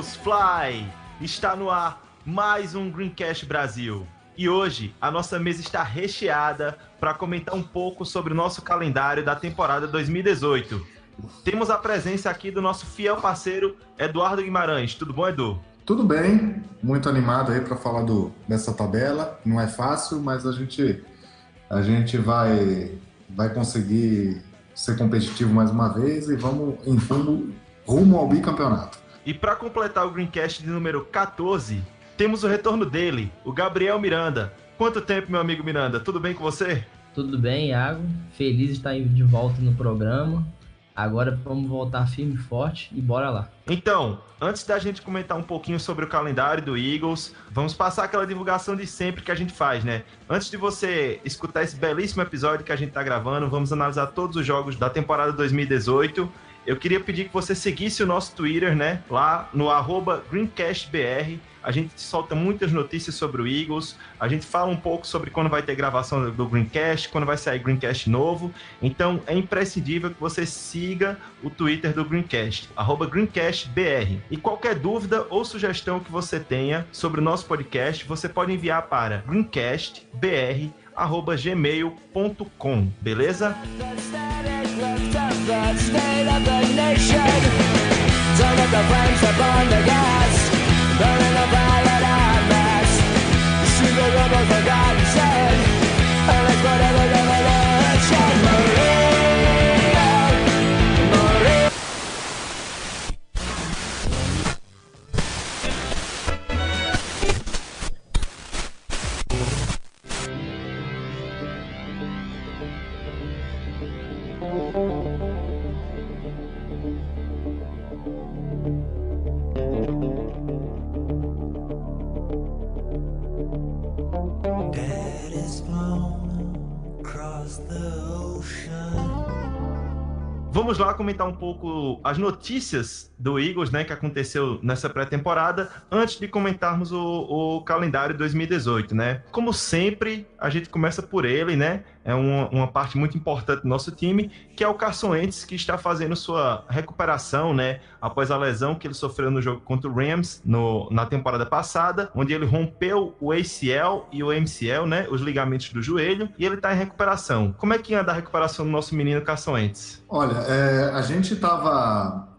Eagles, Fly! Está no ar mais um Greencast Brasil. E hoje a nossa mesa está recheada para comentar um pouco sobre o nosso calendário da temporada 2018. Temos a presença aqui do nosso fiel parceiro Eduardo Guimarães. Tudo bom, Edu? Tudo bem, muito animado aí para falar do, dessa tabela. Não é fácil, mas a gente a gente vai vai conseguir ser competitivo mais uma vez e vamos em rumo, rumo ao bicampeonato. E para completar o Greencast de número 14, temos o retorno dele, o Gabriel Miranda. Quanto tempo, meu amigo Miranda? Tudo bem com você? Tudo bem, Iago? Feliz de estar de volta no programa. Agora vamos voltar firme e forte e bora lá. Então, antes da gente comentar um pouquinho sobre o calendário do Eagles, vamos passar aquela divulgação de sempre que a gente faz, né? Antes de você escutar esse belíssimo episódio que a gente tá gravando, vamos analisar todos os jogos da temporada 2018. Eu queria pedir que você seguisse o nosso Twitter, né? Lá no arroba GreencastBR. A gente solta muitas notícias sobre o Eagles. A gente fala um pouco sobre quando vai ter gravação do Greencast, quando vai sair Greencast novo. Então é imprescindível que você siga o Twitter do Greencast, arroba GreencastBR. E qualquer dúvida ou sugestão que você tenha sobre o nosso podcast, você pode enviar para greencastbr.gmail.com, beleza? The state of the nation. Turn the flames upon the gas. Burning. See the forgotten sin. And it's whatever revolution. Vamos lá comentar um pouco as notícias do Eagles, né, que aconteceu nessa pré-temporada, antes de comentarmos o, o calendário 2018, né? Como sempre, a gente começa por ele, né? É uma, uma parte muito importante do nosso time, que é o Carson Wentz, que está fazendo sua recuperação, né? Após a lesão que ele sofreu no jogo contra o Rams no, na temporada passada, onde ele rompeu o ACL e o MCL, né? Os ligamentos do joelho, e ele está em recuperação. Como é que anda a recuperação do nosso menino Carson Wentz? Olha, é, a gente estava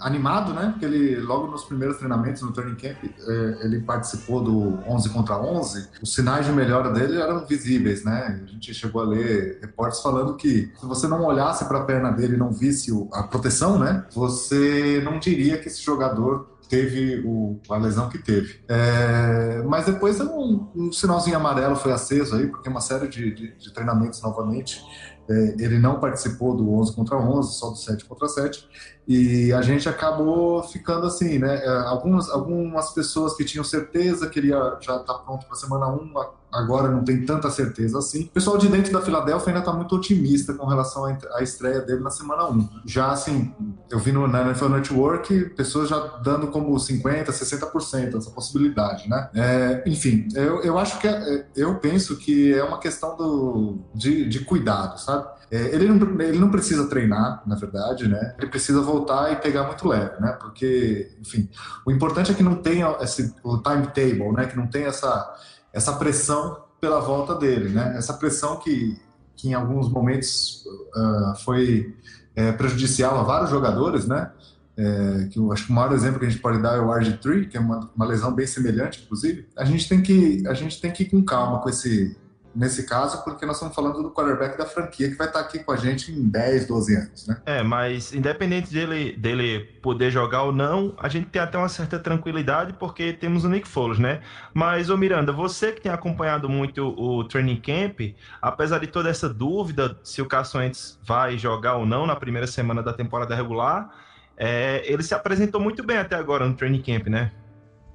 animado, né? Porque ele, logo nos primeiros treinamentos no training camp, é, ele participou do 11 contra 11. Os sinais de melhora dele eram visíveis, né? A gente chegou a ler reportes falando que se você não olhasse para a perna dele e não visse a proteção, né? Você não diria que esse jogador teve o- a lesão que teve. É, mas depois um, um sinalzinho amarelo foi aceso aí, porque uma série de, de- de treinamentos novamente é, ele não participou do 11 contra 11, só do 7 contra 7, e a gente acabou ficando assim, né? É, Algumas, algumas pessoas que tinham certeza que ele ia já estar pronto para semana 1, a- agora não tem tanta certeza assim. O pessoal de dentro da Filadélfia ainda está muito otimista com relação à estreia dele na semana 1. Já assim, eu vi no, na NFL Network pessoas já dando como 50%, 60% essa possibilidade, né? É, enfim, eu, eu acho que é- eu penso que é uma questão do, de, de cuidado, sabe? É, ele, não, ele não precisa treinar, na verdade, né? Ele precisa voltar e pegar muito leve, né? Porque, enfim, o importante é que não tenha esse, o timetable, né? Que não tenha essa, essa pressão pela volta dele, né? Essa pressão que, que em alguns momentos ah, foi é, prejudicial a vários jogadores, né? É, que eu acho que o maior exemplo que a gente pode dar é o RG3, que é uma, uma lesão bem semelhante, inclusive. A gente tem que a gente tem que ir com calma com esse nesse caso, porque nós estamos falando do quarterback da franquia que vai estar aqui com a gente em 10, 12 anos, né? É, mas independente dele, dele poder jogar ou não, a gente tem até uma certa tranquilidade porque temos o Nick Foles, né? Mas, ô Miranda, você que tem acompanhado muito o training camp, apesar de toda essa dúvida se o Carson Wentz vai jogar ou não na primeira semana da temporada regular, é, ele se apresentou muito bem até agora no training camp, né?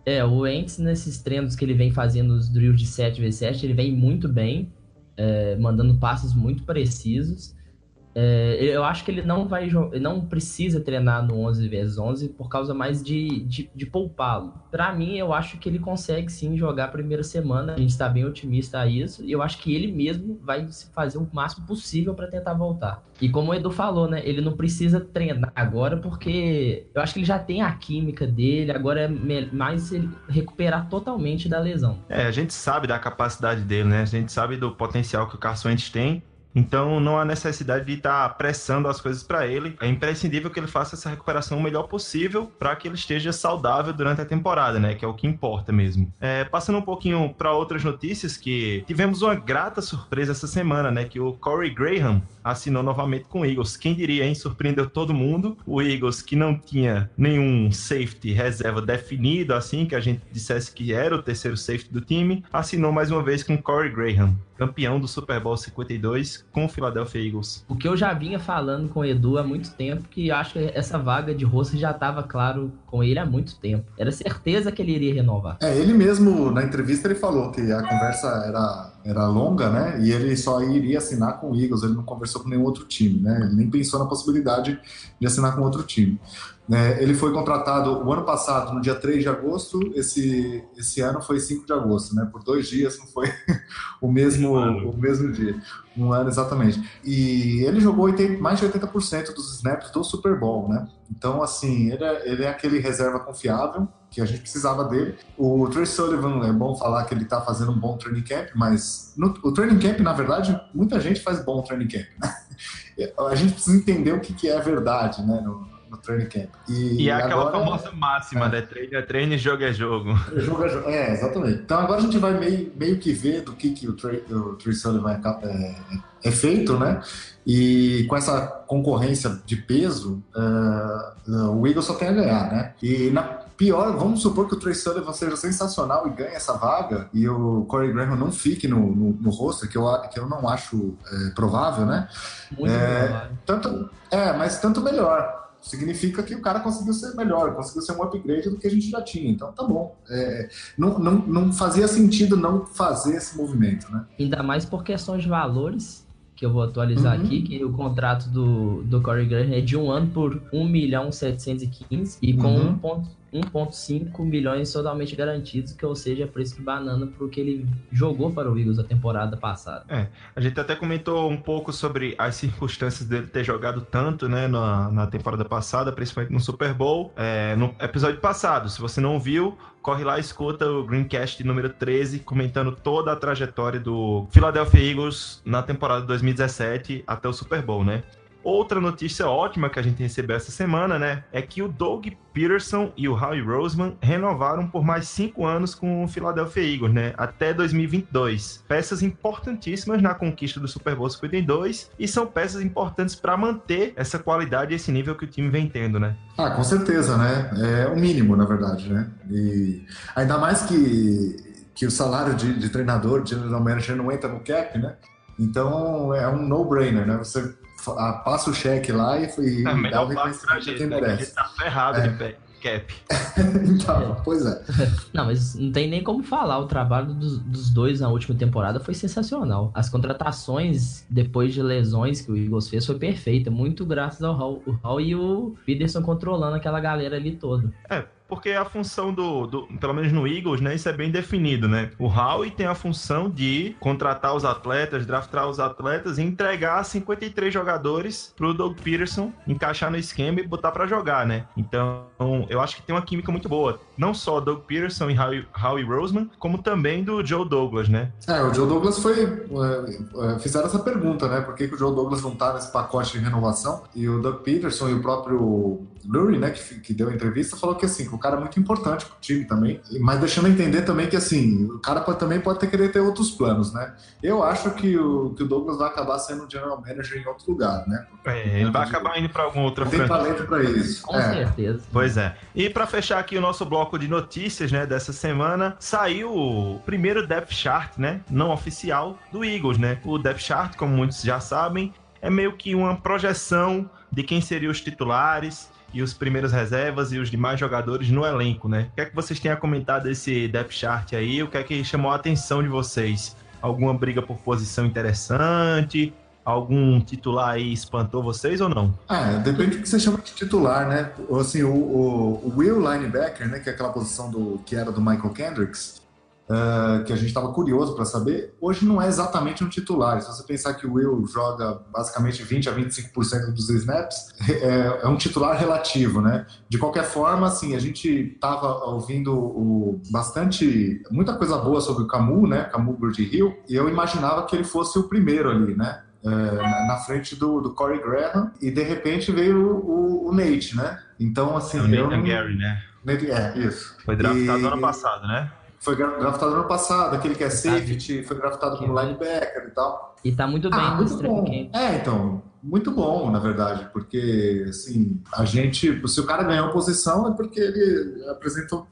É, o Ents, nesses treinos que ele vem fazendo os drills de 7v7, ele vem muito bem, é, mandando passos muito precisos. É, eu acho que ele não vai não precisa treinar no 11 vs 11 por causa mais de, de, de poupá-lo. Pra mim, eu acho que ele consegue sim jogar a primeira semana. A gente tá bem otimista a isso. E eu acho que ele mesmo vai fazer o máximo possível pra tentar voltar. E como o Edu falou, né? Ele não precisa treinar agora porque eu acho que ele já tem a química dele. Agora é mais ele recuperar totalmente da lesão. É, a gente sabe da capacidade dele, né? A gente sabe do potencial que o Carson tem. Então não há necessidade de estar apressando as coisas para ele. É imprescindível que ele faça essa recuperação o melhor possível para que ele esteja saudável durante a temporada, né? Que é o que importa mesmo. É, passando um pouquinho para outras notícias que tivemos uma grata surpresa essa semana, né? Que o Corey Graham assinou novamente com o Eagles. Quem diria, hein? Surpreendeu todo mundo. O Eagles que não tinha nenhum safety reserva definido, assim que a gente dissesse que era o terceiro safety do time, assinou mais uma vez com o Corey Graham, campeão do Super Bowl 52 com o Philadelphia Eagles. O que eu já vinha falando com o Edu há muito tempo, que acho que essa vaga de rosto já estava claro com ele há muito tempo. Era certeza que ele iria renovar. É, ele mesmo, na entrevista, ele falou que a conversa era, era longa, né? E ele só iria assinar com o Eagles, ele não conversou com nenhum outro time, né? Ele nem pensou na possibilidade de assinar com outro time. Né? ele foi contratado o ano passado, no dia 3 de agosto, esse, esse ano foi 5 de agosto, né? Por dois dias, não foi o mesmo, Um o mesmo dia. Um ano, exatamente. E ele jogou 80 mais de 80% dos snaps do Super Bowl, né? Então, assim, ele é, ele é aquele reserva confiável, que a gente precisava dele. O Trey Sullivan, é bom falar que ele tá fazendo um bom training camp, mas no, o training camp, na verdade, muita gente faz bom training camp, né? A gente precisa entender o que, que é verdade, né, no, no training camp. E, E é aquela agora- famosa máxima, É. né? Treino é treino e jogo é jogo. Jogo a jogo. É, exatamente. Então agora a gente vai meio, meio que ver do que, que o Trey, o Trey Sullivan é, é, é feito, né? E com essa concorrência de peso, é, o Eagles só tem a ganhar, né? E na pior, vamos supor que o Trey Sullivan seja sensacional e ganhe essa vaga e o Corey Graham não fique no, no, no roster, que eu, que eu não acho é, provável, né? Muito É. provável. Tanto, é, mas tanto melhor. Significa que o cara conseguiu ser melhor, conseguiu ser um upgrade do que a gente já tinha. Então tá bom. É, não, não, não fazia sentido não fazer esse movimento, né? Ainda mais por questões de valores, que eu vou atualizar Uhum. aqui, que o contrato do, do Corey Graham é de um ano por 1 milhão 715 e com Uhum. 1.5 1,5 milhões totalmente garantidos, que ou seja, é preço de banana pro que ele jogou para o Eagles a temporada passada. A gente até comentou um pouco sobre as circunstâncias dele ter jogado tanto, né, na, na temporada passada, principalmente no Super Bowl. É, no episódio passado, se você não viu, corre lá e escuta o Greencast número 13, comentando toda a trajetória do Philadelphia Eagles na temporada de 2017 até o Super Bowl, né? Outra notícia ótima que a gente recebeu essa semana, né, é que o Doug Peterson e o Howie Roseman renovaram por mais cinco anos com o Philadelphia Eagles, né, até 2022. Peças importantíssimas na conquista do Super Bowl 52 e são peças importantes para manter essa qualidade e esse nível que o time vem tendo, né? Ah, com certeza, né? É o mínimo, na verdade, né? E ainda mais que, que o salário de, de treinador, de general manager, não entra no cap, né? Então é um no-brainer, né? Você passa o cheque lá e, e É dá o pra reconhecimento a gente, né? que A gente merece. tá ferrado É. de pé- cap. então, pois é. Não, mas não tem nem como falar. O trabalho dos, dos dois na última temporada foi sensacional. As contratações, depois de lesões que o Eagles fez, foi perfeita. Muito graças ao Hall, o Hall e o Peterson controlando aquela galera ali toda. É, porque a função do, do- pelo menos no Eagles, né, isso é bem definido, né? O Howie tem a função de contratar os atletas, draftar os atletas e entregar 53 jogadores pro Doug Peterson encaixar no esquema e botar pra jogar, né? Então, eu acho que tem uma química muito boa, não só Doug Peterson e Howie, Howie Roseman, como também do Joe Douglas, né? É, o Joe Douglas foi. é, é, fizeram essa pergunta, né? Por que, que o Joe Douglas não tá nesse pacote de renovação? E o Doug Peterson e o próprio Lurie, né, que, que deu a entrevista, falou que assim, que o cara é muito importante pro time também. Mas deixando entender também que assim, o cara pode, também pode ter querer ter outros planos, né? Eu acho que o, que o Douglas vai acabar sendo um general manager em outro lugar, né? É, ele vai acabar indo pra alguma outra Tem franquia. talento pra isso. Com É. certeza. Pois é. E pra fechar aqui o nosso bloco de notícias, né, dessa semana, saiu o primeiro depth chart, né, não oficial do Eagles, né? O depth chart, como muitos já sabem, é meio que uma projeção de quem seriam os titulares e os primeiros reservas e os demais jogadores no elenco, né? O que é que vocês têm a comentar desse depth chart aí? O que é que chamou a atenção de vocês? Alguma briga por posição interessante? Algum titular aí espantou vocês ou não? É, depende do que você chama de titular, né? Assim, o, o, o Will Linebacker, né, que é aquela posição do, que era do Michael Kendricks, uh, que a gente estava curioso para saber, hoje não é exatamente um titular. Se você pensar que o Will joga basicamente 20 a 25% dos snaps, é, é, um titular relativo, né? De qualquer forma, assim, a gente estava ouvindo o, bastante, muita coisa boa sobre o Camu, né? Camu Birdie Hill, e eu imaginava que ele fosse o primeiro ali, né? É, na frente do, do Corey Graham e de repente veio o, o Nate, né? Então, assim. É o eu Nathan não- Gary, né? Nate- É, isso. Foi draftado E- ano passado, né? Foi draftado ano passado, aquele que é safety, foi draftado como linebacker e tal. E tá muito bem Ah, no muito bom. É, então, muito bom, na verdade, porque, assim, a gente, se o cara ganhou posição é porque ele apresentou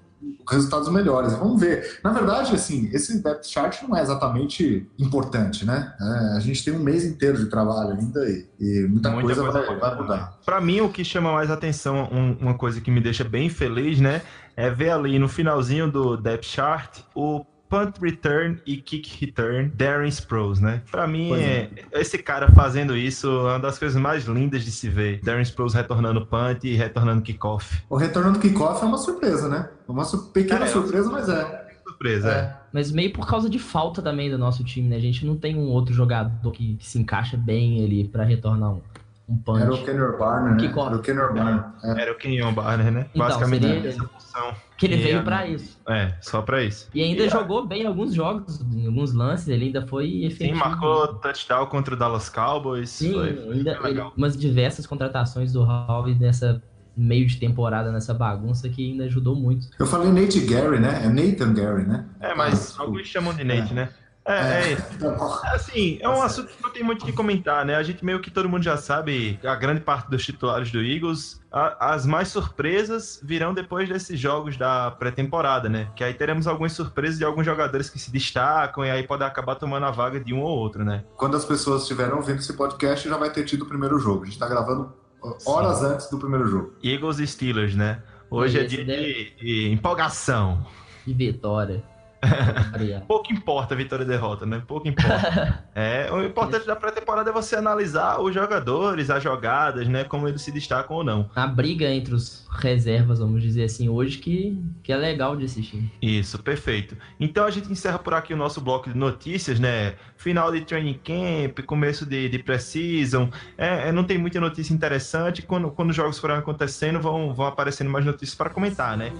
resultados melhores. Vamos ver. Na verdade, assim, esse depth chart não é exatamente importante, né? É, a gente tem um mês inteiro de trabalho ainda e, e muita, Muita coisa, coisa vai, vai mudar. Pra mim, o que chama mais atenção, um- uma coisa que me deixa bem feliz, né? É ver ali no finalzinho do depth chart o punt return e kick return Darren Sproles, né? Pra mim, Pois é. esse cara fazendo isso é uma das coisas mais lindas de se ver. Darren Sproles retornando punt e retornando kickoff. O retorno do kickoff é uma surpresa, né? Uma su- pequena É, surpresa, mas é. Surpresa, é. É. Mas meio por causa de falta também do nosso time, né? A gente não tem um outro jogador que, que se encaixa bem ali pra retornar um, um punch. Era o Kenner Barner, né? Era o Kenner Barner. É. Era o Kenyon Barner, né? Então, Basicamente seria ele. essa função. Que ele E veio a- pra isso. É, só pra isso. E ainda E jogou bem em alguns jogos, em alguns lances, ele ainda foi Sim, efetivo. marcou touchdown contra o Dallas Cowboys. Sim, foi, foi ainda ele- umas diversas contratações do Howe nessa meio de temporada, nessa bagunça que ainda ajudou muito. Eu falei Nate Gary, né? É Nathan Gary, né? É, mas Ah, alguns chamam de Nate, né? É, é, É. assim, é um assunto que não tem muito o que comentar, né? A gente meio que todo mundo já sabe, a grande parte dos titulares do Eagles, a- as mais surpresas virão depois desses jogos da pré-temporada, né? Que aí teremos algumas surpresas de alguns jogadores que se destacam e aí pode acabar tomando a vaga de um ou outro, né? Quando as pessoas estiverem ouvindo esse podcast, já vai ter tido o primeiro jogo. A gente tá gravando horas antes do primeiro jogo. Eagles e Steelers, né? Hoje E é dia deve- de, de empolgação. Que vitória. Pouco importa a vitória e derrota, né? Pouco importa. é, o importante da pré-temporada é você analisar os jogadores, as jogadas, né? Como eles se destacam ou não. A briga entre os reservas, vamos dizer assim, hoje que, que é legal de assistir. Isso, perfeito. Então a gente encerra por aqui o nosso bloco de notícias, né? Final de training camp, começo de, de pré-season. É, é, não tem muita notícia interessante. Quando, quando os jogos forem acontecendo, vão, vão aparecendo mais notícias para comentar, né?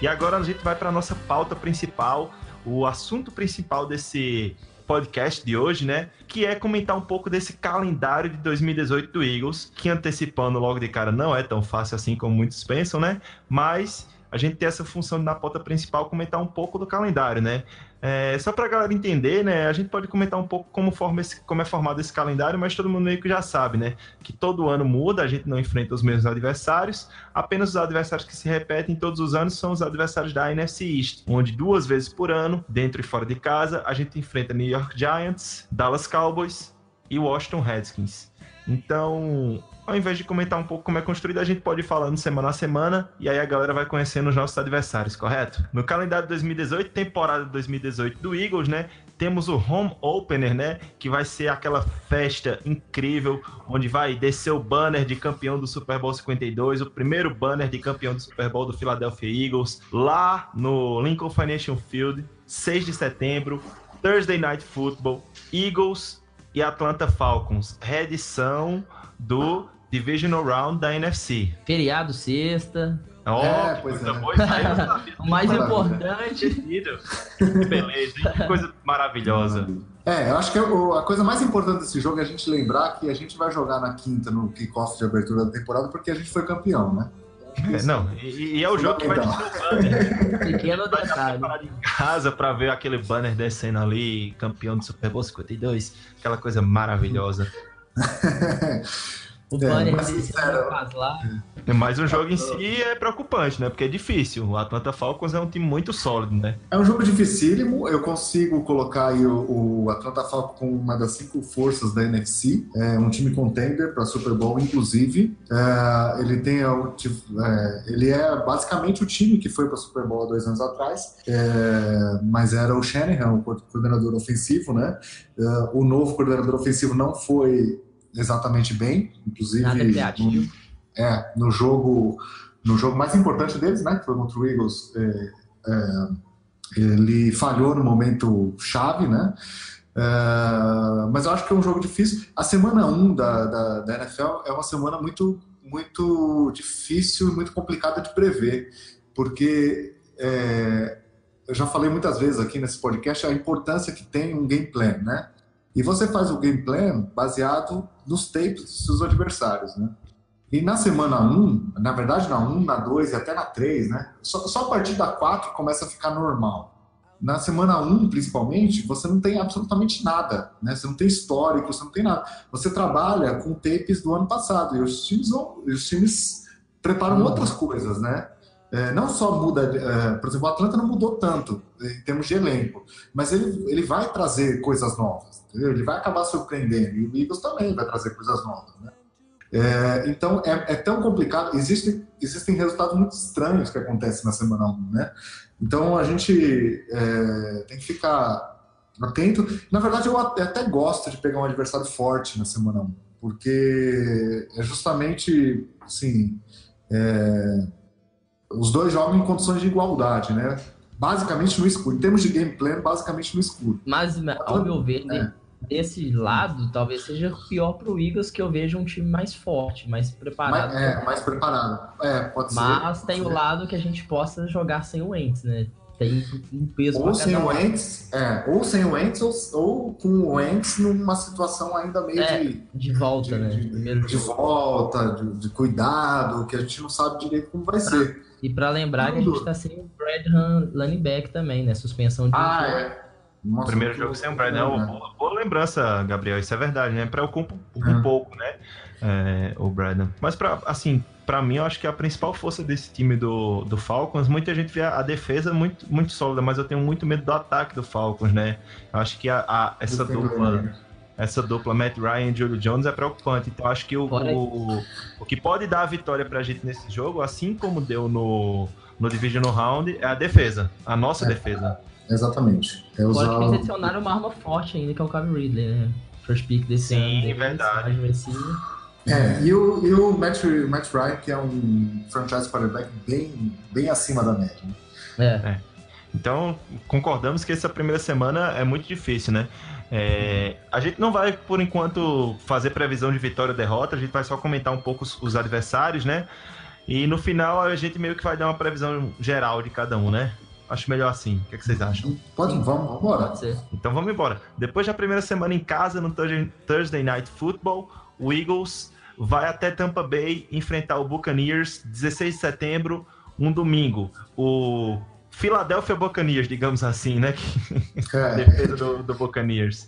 E agora a gente vai para nossa pauta principal, o assunto principal desse podcast de hoje, né? Que é comentar um pouco desse calendário de 2018 do Eagles, que antecipando logo de cara não é tão fácil assim como muitos pensam, né? Mas a gente tem essa função de, na pauta principal comentar um pouco do calendário, né? É, só para a galera entender, né? A gente pode comentar um pouco como, forma esse, como é formado esse calendário, mas todo mundo meio que já sabe, né? Que todo ano muda, a gente não enfrenta os mesmos adversários, apenas os adversários que se repetem todos os anos são os adversários da NFC East, onde duas vezes por ano, dentro e fora de casa, a gente enfrenta New York Giants, Dallas Cowboys e Washington Redskins. Então, ao invés de comentar um pouco como é construído, a gente pode ir falando semana a semana e aí a galera vai conhecendo os nossos adversários, correto? No calendário de 2018, temporada de 2018 do Eagles, né? Temos o Home Opener, né? Que vai ser aquela festa incrível, onde vai descer o banner de campeão do Super Bowl 52, o primeiro banner de campeão do Super Bowl do Philadelphia Eagles, lá no Lincoln Financial Field, 6 de setembro, Thursday Night Football, Eagles e Atlanta Falcons, reedição do Divisional Round da NFC. Feriado sexta. Ó, É, pois coisa é. boa. O mais Maravilha. importante. Que beleza, hein? que coisa maravilhosa. É, eu acho que a coisa mais importante desse jogo é a gente lembrar que a gente vai jogar na quinta no kickoff de abertura da temporada porque a gente foi campeão, né? É, não, e, e é o jogo que vai descer o banner. Pequeno detalhe. em casa pra ver aquele banner descendo ali, campeão do Super Bowl 52, aquela coisa maravilhosa. O É, banner mas, desse sincero, faz lá. Mas o jogo em si é preocupante, né? Porque é difícil. O Atlanta Falcons é um time muito sólido, né? É um jogo dificílimo. Eu consigo colocar aí o, o Atlanta Falcons como uma das cinco forças da NFC. É um time contender para Super Bowl, inclusive. É, ele tem é, ele é basicamente o time que foi para Super Bowl há dois anos atrás. É, mas era o Shanahan, o co- coordenador ofensivo, né? É, o novo coordenador ofensivo não foi exatamente bem, inclusive. Criativo. É, no jogo, no jogo mais importante deles, né, que foi contra o Eagles, é, é, ele falhou no momento chave, né? É, mas eu acho que é um jogo difícil. A semana 1 da, da, da NFL é uma semana muito, muito difícil e muito complicada de prever, porque é, eu já falei muitas vezes aqui nesse podcast a importância que tem um game plan, né? E você faz o game plan baseado nos tapes dos seus adversários, né? E na semana 1, na verdade na 1, na 2 e até na 3, né? Só, só a partir da 4 começa a ficar normal. Na semana 1, principalmente, você não tem absolutamente nada, né? Você não tem histórico, você não tem nada. Você trabalha com tapes do ano passado e os times, vão- os times preparam outras coisas, né? É, não só muda, é, por exemplo, o Atlanta não mudou tanto em termos de elenco, mas ele, ele vai trazer coisas novas, entendeu? Ele vai acabar surpreendendo. E o Eagles também vai trazer coisas novas, né? É, então é, é tão complicado. Existem, existem resultados muito estranhos que acontecem na semana 1, né? Então a gente é, tem que ficar atento. Na verdade, eu até até gosto de pegar um adversário forte na semana 1, porque é justamente assim. é, os dois jogam em condições de igualdade, né? Basicamente no escuro. Em termos de game plan, basicamente no escuro. Mas, ao meu ver, É. desse lado, talvez seja pior pro Eagles que eu vejo um time mais forte, mais preparado. Mais, é, mais preparado. É, pode ser. Mas tem o ser. lado que a gente possa jogar sem o Wentz, né? Tem um peso Ou pra sem o. Wentz, é, ou sem o Wentz, ou, ou com o Wentz numa situação ainda meio É, de, de volta, de, né? de- de jogo. volta, de, de cuidado, que a gente não sabe direito como vai ser. E pra lembrar que a gente tá sem o Bradham running back também, né? Suspensão de um Ah, jogo. é. Nossa, Primeiro jogo sem o Brad, né? Ô, Boa, boa lembrança, Gabriel, isso é verdade, né? Preocupa um É. pouco, né? é, o Braden. Mas, pra, assim, pra mim, eu acho que a principal força desse time do, do Falcons, muita gente vê a, a defesa muito, muito sólida, mas eu tenho muito medo do ataque do Falcons, né? Eu acho que a, a- essa dupla. Essa dupla Matt Ryan e Julio Jones é preocupante. Então, acho que o, o, o que pode dar a vitória pra gente nesse jogo, assim como deu no, no Divisional Round, é a defesa. A nossa É. defesa. Exatamente. É usar que eles o- adicionaram uma arma forte ainda, que é o Calvin Ridley, né? First pick desse Sim, ano. deles, verdade. wide receiver. É, e o, e o Matt, Matt Ryan, que é um franchise quarterback bem, bem acima da média. né? É. Então, concordamos que essa primeira semana é muito difícil, né? É, a gente não vai, por enquanto, fazer previsão de vitória ou derrota, a gente vai só comentar um pouco os, os adversários, né? E no final a gente meio que vai dar uma previsão geral de cada um, né? Acho melhor assim. O que, é que vocês acham? Pode, vamos, vamos embora. Pode ser. Então vamos embora. Depois da primeira semana em casa no Thursday, Thursday Night Football, o Eagles vai até Tampa Bay enfrentar o Buccaneers 16 de setembro, um domingo. O Philadelphia Buccaneers, digamos assim, né? É, Defesa do, do Buccaneers.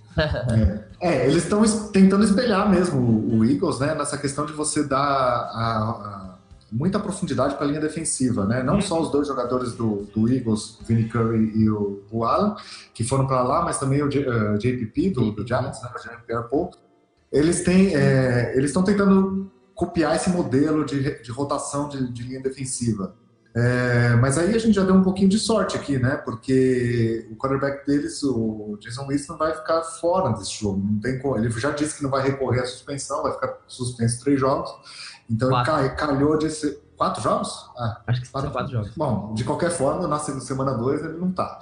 é, eles estão es- tentando espelhar mesmo o, o Eagles, né? Nessa questão de você dar a- a- muita profundidade para a linha defensiva, né? Não só os dois jogadores do, do Eagles, o Vinnie Curry e o, o Allen, que foram para lá, mas também o J- eh, JPP do, do Giants, né? O Jeremy Pierre-Paul. Eles têm, é, eles estão tentando copiar esse modelo de, de rotação de, de linha defensiva. É, mas aí a gente já deu um pouquinho de sorte aqui, né? Porque o quarterback deles, o Jason Winston, vai ficar fora desse jogo. Não tem como. Ele já disse que não vai recorrer à suspensão, vai ficar suspenso três jogos. Então ele Quatro. cai- calhou de ser. Quatro jogos? Ah, Acho que são quatro jogos. Bom, de qualquer forma, na segunda semana 2 ele não tá.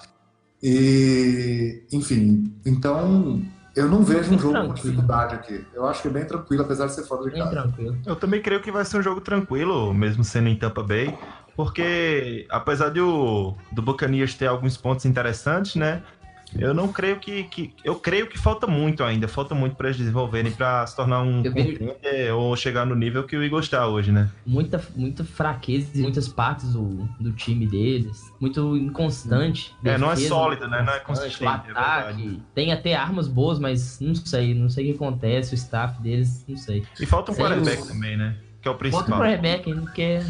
E, enfim, então eu não vejo um jogo com tranquilo. dificuldade aqui. Eu acho que é bem tranquilo, apesar de ser fora de Bem casa. tranquilo. Eu também creio que vai ser um jogo tranquilo, mesmo sendo em Tampa Bay, porque apesar de o, do Buccaneers ter alguns pontos interessantes, né? Eu não creio que, que. Eu creio que falta muito ainda. Falta muito para eles desenvolverem para se tornar um vejo- ou chegar no nível que o Eagles está hoje, né? Muita, muita fraqueza em muitas partes do, do time deles. Muito inconstante. É, não é defesa sólido, né? Não é consistente, é ataque. verdade. tem até armas boas, mas não sei. Não sei o que acontece. O staff deles, não sei. E falta um quarterback os- também, né? Que é o principal. quarterback ainda, porque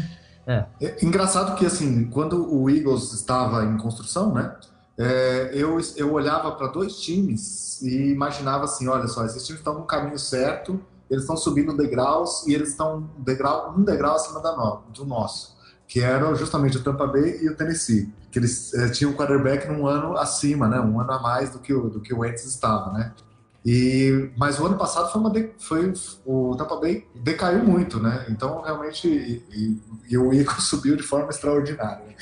É engraçado que, assim, quando o Eagles estava em construção, né? é, eu, eu olhava para dois times e imaginava assim: olha só, esses times estão no caminho certo, eles estão subindo degraus e eles estão degrau, um degrau acima da no, do nosso, que era justamente o Tampa Bay e o Tennessee, que eles é, tinham o quarterback num ano acima, né? Um ano a mais do que o, do que o Wentz estava, né? E, mas o ano passado foi uma de- foi o Tampa Bay decaiu muito, né? Então realmente e, e- e o Eagles subiu de forma extraordinária.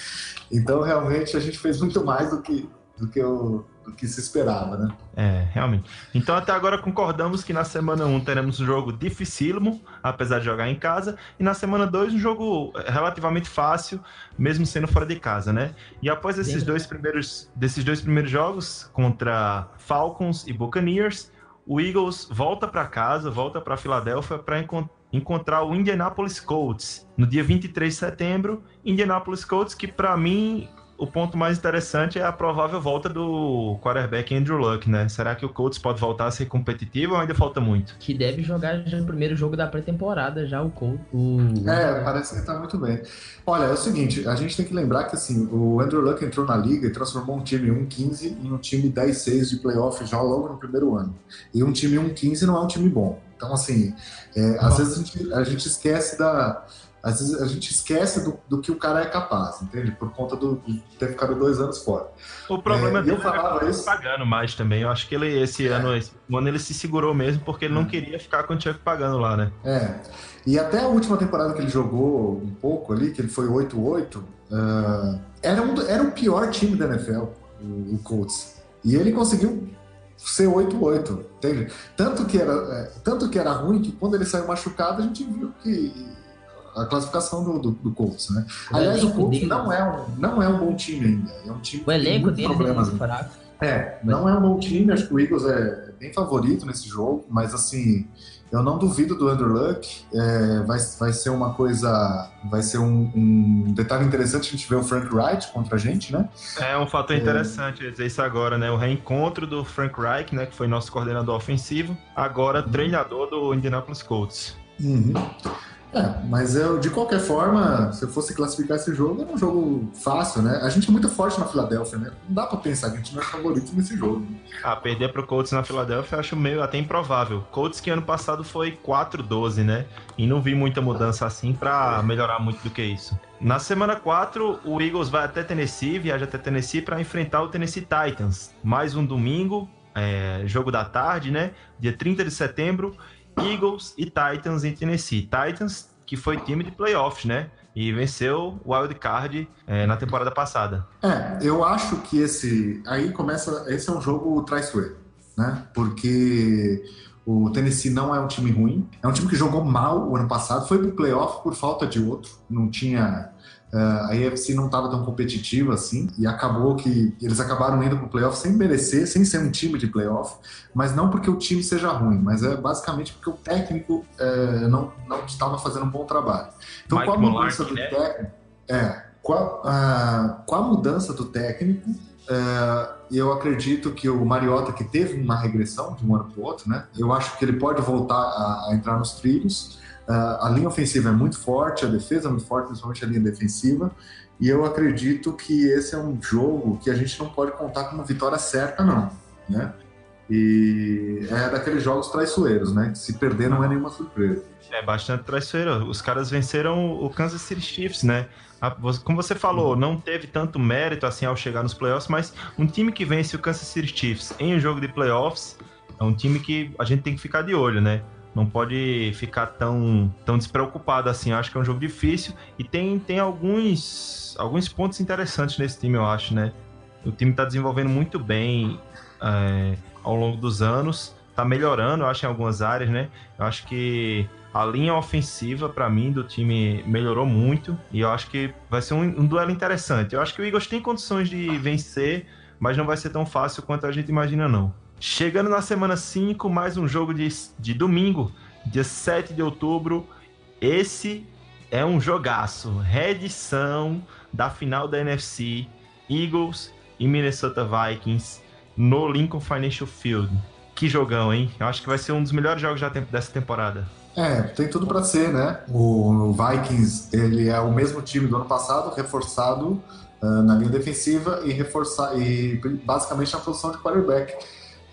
Então realmente a gente fez muito mais do que do que, o, do que se esperava, né? É, realmente. Então até agora concordamos que na semana 1 teremos um jogo dificílimo, apesar de jogar em casa, e na semana 2 um jogo relativamente fácil, mesmo sendo fora de casa, né? E após esses dois primeiros, desses dois primeiros jogos contra Falcons e Buccaneers, o Eagles volta para casa, volta para Filadélfia para encontrar o Indianapolis Colts no dia 23 de setembro. Indianapolis Colts que para mim o ponto mais interessante é a provável volta do quarterback Andrew Luck, né? Será que o Colts pode voltar a ser competitivo ou ainda falta muito? que deve jogar já no primeiro jogo da pré-temporada, já o Cole. O... É, parece que tá muito bem. Olha, é o seguinte, a gente tem que lembrar que assim, o Andrew Luck entrou na liga e transformou um time 1-15 em um time 10-6 de playoff já logo no primeiro ano. E um time 1-15 não é um time bom. Então, assim, é, às vezes a gente, a gente esquece da. Às vezes a gente esquece do, do que o cara é capaz, entende? Por conta do, de ter ficado dois anos fora. O problema É, dele eu falava é isso. pagando mais também. Eu acho que ele esse ano, esse ano ele se segurou mesmo porque ele não queria ficar com o Chuck pagando lá, né? É. E até a última temporada que ele jogou um pouco ali, que ele foi 8-8, ah, era, um, era o pior time da NFL, o, o Colts. E ele conseguiu ser 8-8, entende? Tanto que, era, é, tanto que era ruim que quando ele saiu machucado, a gente viu que a classificação do, do, do Colts, né? O Aliás, o Colts dele- não é, um, não é um bom time ainda. É um time O elenco muitos deles é problemas. muito fraco. É, não é um bom time, acho que o Eagles é bem favorito nesse jogo, mas assim, eu não duvido do Andrew Luck, é, vai, vai ser uma coisa, vai ser um, um detalhe interessante a gente ver o Frank Wright contra a gente, né? É um fator interessante eu ia dizer isso agora, né? O reencontro do Frank Reich, né? Que foi nosso coordenador ofensivo, agora treinador do Indianapolis Colts. É, mas eu, de qualquer forma, se eu fosse classificar esse jogo, era um jogo fácil, né? A gente é muito forte na Filadélfia, né? Não dá pra pensar que a gente não é favorito nesse jogo. Ah, perder pro Colts na Filadélfia eu acho meio até improvável. Colts que ano passado foi 4-12, né? E não vi muita mudança assim pra melhorar muito do que isso. Na semana 4, o Eagles vai até Tennessee, viaja até Tennessee pra enfrentar o Tennessee Titans. Mais um domingo, é, jogo da tarde, né? Dia 30 de setembro, Eagles e Titans em Tennessee. Titans, que foi time de playoffs, né? E venceu o Wild Card é, na temporada passada. É, eu acho que esse. Aí começa. Esse é um jogo traiçoeiro, né? Porque o Tennessee não é um time ruim. É um time que jogou mal o ano passado. Foi pro playoff por falta de outro. Não tinha. Eh, a AFC não estava tão competitiva assim. E acabou que. Eles acabaram indo pro playoff sem merecer, sem ser um time de playoff. Mas não porque o time seja ruim, mas é basicamente porque o técnico eh, não, não estava fazendo um bom trabalho. Então, Mike com a mudança do né? técnico. É, com a, a- com a mudança do técnico, é, eu acredito que o Mariota, que teve uma regressão de um ano para o outro, né? Eu acho que ele pode voltar a, a entrar nos trilhos. É, a linha ofensiva é muito forte, a defesa é muito forte, principalmente a linha defensiva. E eu acredito que esse é um jogo que a gente não pode contar com uma vitória certa, não. Né? E é daqueles jogos traiçoeiros, né? Se perder não é nenhuma surpresa. É bastante traiçoeiro. Os caras venceram o Kansas City Chiefs, né? A- vo- Como você falou, não teve tanto mérito assim ao chegar nos playoffs, mas um time que vence o Kansas City Chiefs em um jogo de playoffs é um time que a gente tem que ficar de olho, né? Não pode ficar tão, tão despreocupado assim. Eu acho que é um jogo difícil e tem, tem alguns, alguns pontos interessantes nesse time, eu acho, né? O time está desenvolvendo muito bem é, ao longo dos anos, tá melhorando, eu acho, em algumas áreas, né? Eu acho que a linha ofensiva, para mim, do time melhorou muito e eu acho que vai ser um, um duelo interessante. Eu acho que o Eagles tem condições de vencer, mas não vai ser tão fácil quanto a gente imagina, não. Chegando na semana 5, mais um jogo de, de domingo, dia 7 de outubro. Esse é um jogaço. Reedição da final da NFC, Eagles e Minnesota Vikings no Lincoln Financial Field. Que jogão, hein? Eu acho que vai ser um dos melhores jogos dessa temporada. É, tem tudo pra ser, né? O Vikings, ele é o mesmo time do ano passado, reforçado ah, na linha defensiva e reforçar e basicamente na posição de quarterback.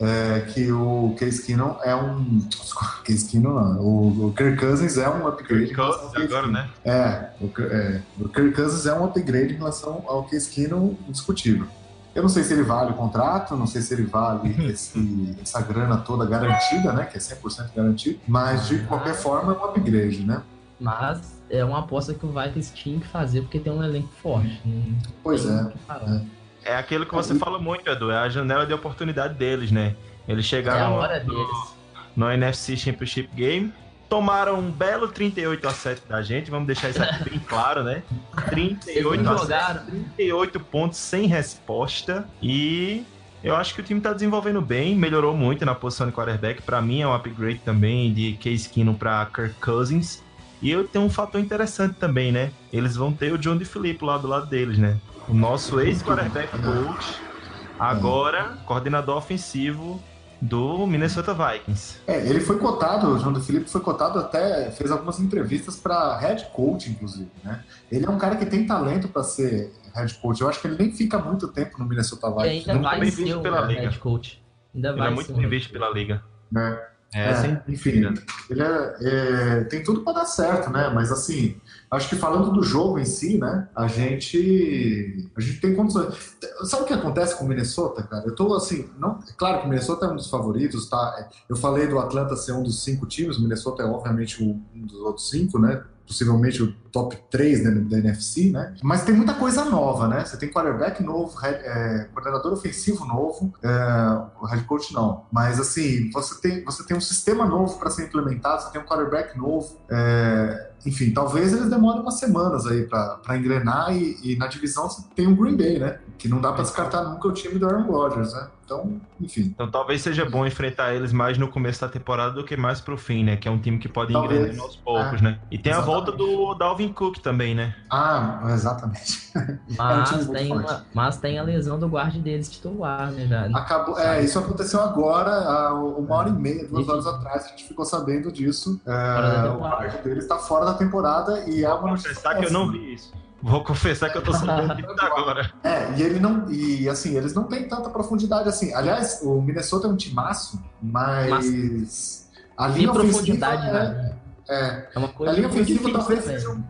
É, que o Case Keenum é um. Case Keenum não, o, o Kirk Cousins é um upgrade. ao Case agora, né? É o, Kirk- é, o Kirk Cousins é um upgrade em relação ao Case Keenum indiscutível. Eu não sei se ele vale o contrato, não sei se ele vale esse- essa grana toda garantida, né? Que é 100% garantido, mas de qualquer forma é um upgrade, né? Mas é uma aposta que o Vikings tinha que fazer porque tem um elenco forte. Não Pois tem é. É aquilo que você fala muito, Edu. É a janela de oportunidade deles, né? Eles É chegaram hora deles. no NFC Championship Game, tomaram um belo 38 a 7 da gente. Vamos deixar isso aqui bem claro, né? Eles 38 não a 7. jogaram. 38 pontos sem resposta e eu acho que o time tá desenvolvendo bem, melhorou muito na posição de quarterback. Pra mim é um upgrade também de Case Keenum pra Kirk Cousins. E eu tenho um fator interessante também, né? Eles vão ter o John DeFilippo lá do lado deles, né? O nosso ex-quarterback coach, agora coordenador ofensivo do Minnesota Vikings. É, ele foi cotado, o João do Felipe foi cotado até, fez algumas entrevistas para head coach, inclusive, né? Ele é um cara que tem talento para ser head coach. Eu acho que ele nem fica muito tempo no Minnesota Vikings. ainda vai bem ser visto pela liga. head coach. Ainda Ele vai é ser muito bem visto pela liga. né? É, sem enfim, ele é- é, tem tudo para dar certo, né? Mas assim, acho que falando do jogo em si, né? A gente, a gente tem condições. Sabe o que acontece com o Minnesota, cara? Eu tô assim, não, é claro que o Minnesota é um dos favoritos, tá? Eu falei do Atlanta ser um dos cinco times, o Minnesota é obviamente um dos outros cinco, né? Possivelmente o top 3 né, da NFC, né? Mas tem muita coisa nova, né? Você tem quarterback novo, é, coordenador ofensivo novo, é, head coach não. Mas assim, você tem, você tem um sistema novo para ser implementado, você tem um quarterback novo. é, enfim, talvez eles demorem umas semanas aí para engrenar e, e na divisão você tem o Green Bay, né? Que não dá para descartar nunca o time do Aaron Rodgers, né? Então, enfim. Então talvez seja bom enfrentar eles mais no começo da temporada do que mais pro fim, né? Que é um time que pode Talvez. engrenando aos poucos, É. né? E tem a volta do Dalvin Cook também, né? Ah, exatamente. Mas, time muito tem uma, mas tem a lesão do guarde deles titular, né? Já. Acabou, é, isso aconteceu agora, há uma hora e meia, duas horas atrás, a gente ficou sabendo disso. É, o temporada. guarda dele está fora da temporada e é uma notícia confessar que eu não vi isso. Vou confessar que eu tô sabendo disso agora. É, e ele não. E assim, eles não têm tanta profundidade assim. Aliás, o Minnesota é um timaço, mas. A Tem linha ofensiva. profundidade, é, né? é, É uma a coisa linha muito ofensiva difícil talvez também. seja. um-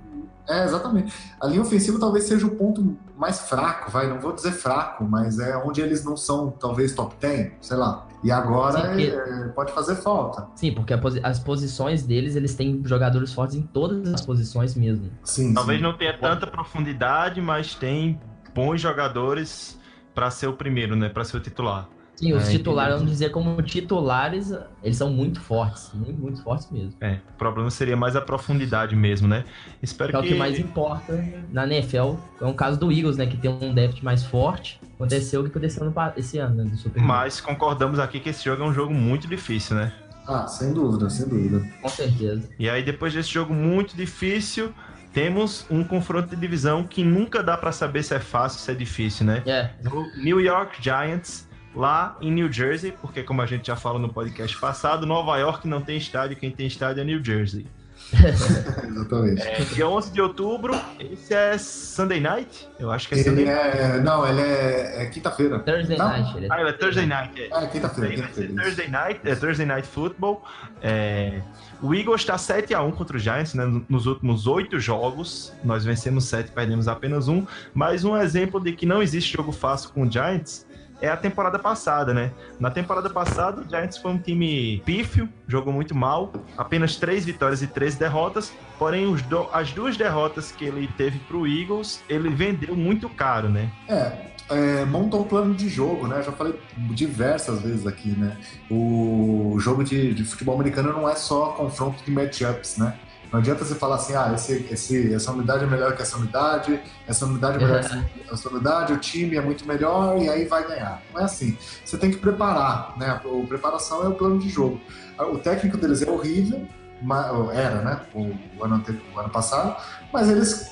É, exatamente. A linha ofensiva talvez seja o ponto mais fraco, vai. Não vou dizer fraco, mas é onde eles não são, talvez, top 10, sei lá. E agora Sim, porque- é, pode fazer falta. Sim, porque as posições deles, eles têm jogadores fortes em todas as posições mesmo. Sim, Talvez sim. não tenha tanta profundidade, mas tem bons jogadores pra ser o primeiro, né? Pra ser o titular. Sim, os É, titulares, vamos dizer como titulares, eles são muito fortes, muito, muito fortes mesmo. É, o problema seria mais a profundidade mesmo, né? Espero Que é o que mais importa na NFL. É um caso do Eagles, né, que tem um déficit mais forte. Aconteceu o que aconteceu no esse ano, né, do Super Bowl. Mas concordamos aqui que esse jogo é um jogo muito difícil, né? Ah, sem dúvida, sem dúvida. Com certeza. E aí, depois desse jogo muito difícil, temos um confronto de divisão que nunca dá pra saber se é fácil ou se é difícil, né? É, No New York Giants, lá em New Jersey, porque como a gente já falou no podcast passado, Nova York não tem estádio, quem tem estádio é New Jersey. Exatamente. É, dia 11 de outubro, esse é Sunday Night? Eu acho que é Ele Sunday é. Não, ele é, é quinta-feira. Thursday Não. Night. Ele é Ah, ele é Thursday Night. É. É, quinta-feira, quinta-feira. Thursday Night, é Thursday Night Football. É, o Eagles está 7x1 contra o Giants né, nos últimos oito jogos. Nós vencemos sete, perdemos apenas um. Mas um exemplo de que não existe jogo fácil com o Giants é a temporada passada, né? Na temporada passada, o Giants foi um time pífio, jogou muito mal, apenas três vitórias e três derrotas. Porém, do- as duas derrotas que ele teve para o Eagles, ele vendeu muito caro, né? É, é, monta um plano de jogo, né? Já falei diversas vezes aqui, né? O jogo de, de futebol americano não é só confronto de matchups, né? Não adianta você falar assim, ah, esse, esse, essa unidade é melhor que essa unidade, essa unidade é melhor que essa unidade, o time é muito melhor e aí vai ganhar. Não é assim. Você tem que preparar, né? A preparação é o plano de jogo. O técnico deles é horrível, era, né? O, ano, o ano passado, mas eles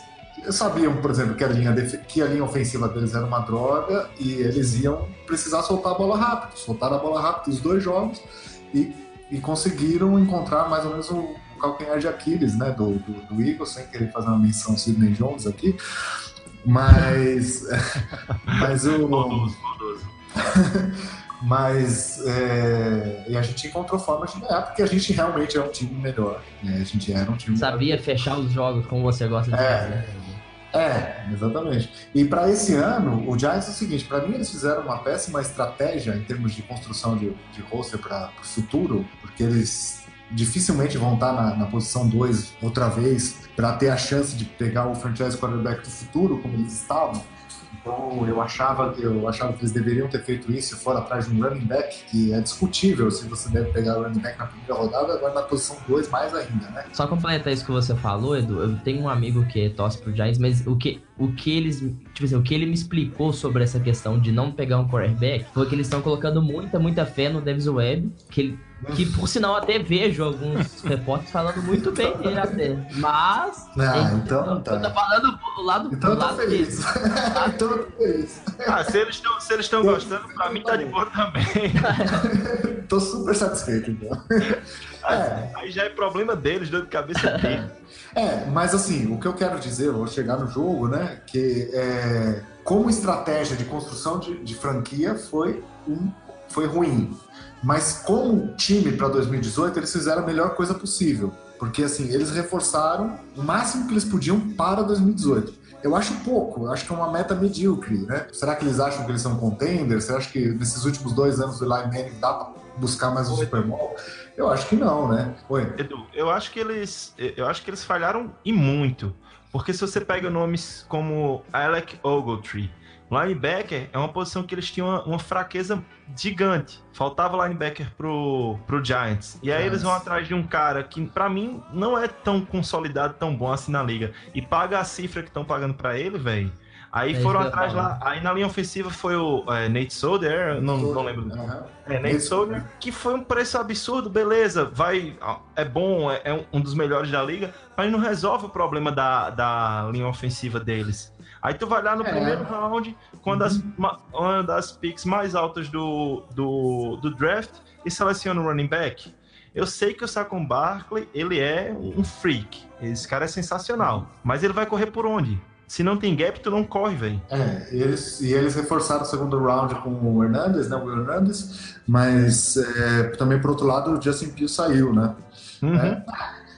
sabiam, por exemplo, que a, linha que a linha ofensiva deles era uma droga e eles iam precisar soltar a bola rápido. Soltaram a bola rápido os dois jogos e, e conseguiram encontrar mais ou menos o calcanhar de Aquiles né, do, do, do Eagles, sem querer fazer uma menção Sidney Jones aqui. Mas. mas o. Bondoso, bondoso. Mas é, e a gente encontrou formas de ganhar, porque a gente realmente é um time melhor. Né? A gente era um time Sabia melhor. fechar os jogos como você gosta de é, fazer. É, exatamente. E para esse ano, o Giants é o seguinte: para mim, eles fizeram uma péssima estratégia em termos de construção de, de roster para o futuro, porque eles dificilmente vão estar na, na posição 2 outra vez para ter a chance de pegar o franchise quarterback do futuro, como eles estavam. Então eu achava, eu achava que eles deveriam ter feito isso e for atrás de um running back, que é discutível se você deve pegar o running back na primeira rodada, agora na posição 2 mais ainda, né? Só completar isso que você falou, Edu, eu tenho um amigo que torce pro Giants, mas o que, o que eles, tipo assim, o que ele me explicou sobre essa questão de não pegar um quarterback foi que eles estão colocando muita, muita fé no Davis Webb, que ele que por sinal até vejo alguns repórteres falando muito bem dele até. Mas. Ah, então. Tá. Eu tô falando do lado Então do lado feliz. então eu tô feliz. Ah, se eles estão se eles estão gostando, pra mim tá de boa também. tô super satisfeito, então. É. Aí já é problema deles, dor de cabeça dele. É, mas assim, o que eu quero dizer, eu vou chegar no jogo, né? Que é, como estratégia de construção de, de franquia foi, um, foi ruim. Mas como time para 2018, eles fizeram a melhor coisa possível. Porque assim, eles reforçaram o máximo que eles podiam para 2018. Eu acho pouco, eu acho que é uma meta medíocre, né? Será que eles acham que eles são contenders? Você acha que nesses últimos dois anos do Eli Manning dá para buscar mais um Super Bowl? Eu acho que não, né? Oi. Edu, eu acho que eles, eu acho que eles falharam e muito. Porque se você pega nomes como Alec Ogletree, Linebacker é uma posição que eles tinham uma, uma fraqueza gigante. Faltava linebacker pro, pro Giants. E aí eles vão atrás de um cara que, para mim, não é tão consolidado, tão bom assim na liga. E paga a cifra que estão pagando para ele, velho. Aí é foram atrás lá. Aí na linha ofensiva foi o é, Nate Solder, não, não lembro. Uhum. É, Nate Solder, que foi um preço absurdo, beleza. Vai, é bom, é, é um dos melhores da liga, mas não resolve o problema da, da linha ofensiva deles. Aí tu vai lá no é. primeiro round, com uma das, uhum. uma, das picks mais altas do, do, do draft, e seleciona o running back. Eu sei que o Saquon Barkley, ele é um freak. Esse cara é sensacional. Mas ele vai correr por onde? Se não tem gap, tu não corre, velho. É, e eles, e eles reforçaram o segundo round com o Hernandes, né? O Hernandes, mas é, também, por outro lado, o Justin Pugh saiu, né? Uhum. É.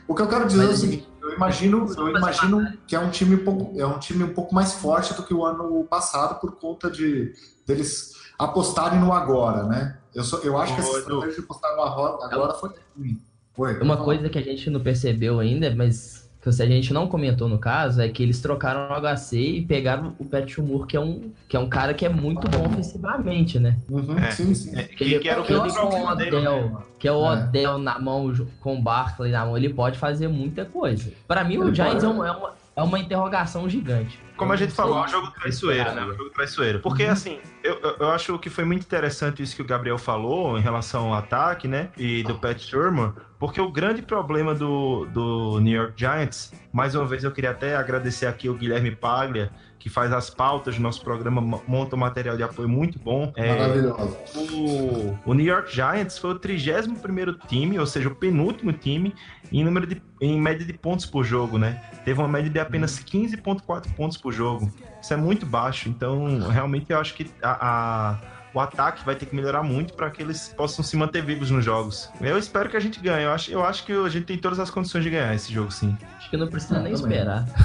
O que eu quero dizer mas, é o seguinte: eu imagino, eu imagino que é um time um pouco, é um time um pouco mais forte do que o ano passado por conta de deles apostarem no agora, né? Eu, sou, eu acho que essa estratégia de apostar no agora foi ruim. Foi. Uma coisa que a gente não percebeu ainda, mas que a gente não comentou no caso, é que eles trocaram o HC e pegaram o Pat Moore, que é um, que é um cara que é muito bom ofensivamente, né? Uhum, é, sim, sim. É, que, ele, que, era o que, ele com o Odell, que é o é. Odell na mão, com o Barkley na mão, ele pode fazer muita coisa. Para mim, ele o Giants é, uma, é, uma, é uma interrogação gigante. Como a gente falou, é um jogo traiçoeiro, né? É um jogo traiçoeiro. Porque, uhum. assim, eu, eu acho que foi muito interessante isso que o Gabriel falou em relação ao ataque, né? E do Pat Sherman, porque o grande problema do, do New York Giants, mais uma vez eu queria até agradecer aqui o Guilherme Paglia, que faz as pautas do nosso programa, monta um material de apoio muito bom. É, Maravilhoso. O, o, New York Giants foi o 31 time, ou seja, o penúltimo time em número de em média de pontos por jogo, né? Teve uma média de apenas 15.4 pontos por jogo. Isso é muito baixo, então realmente eu acho que a, a o ataque vai ter que melhorar muito para que eles possam se manter vivos nos jogos. Eu espero que a gente ganhe. Eu acho, eu acho que a gente tem todas as condições de ganhar esse jogo, sim. Acho que não precisa nem esperar.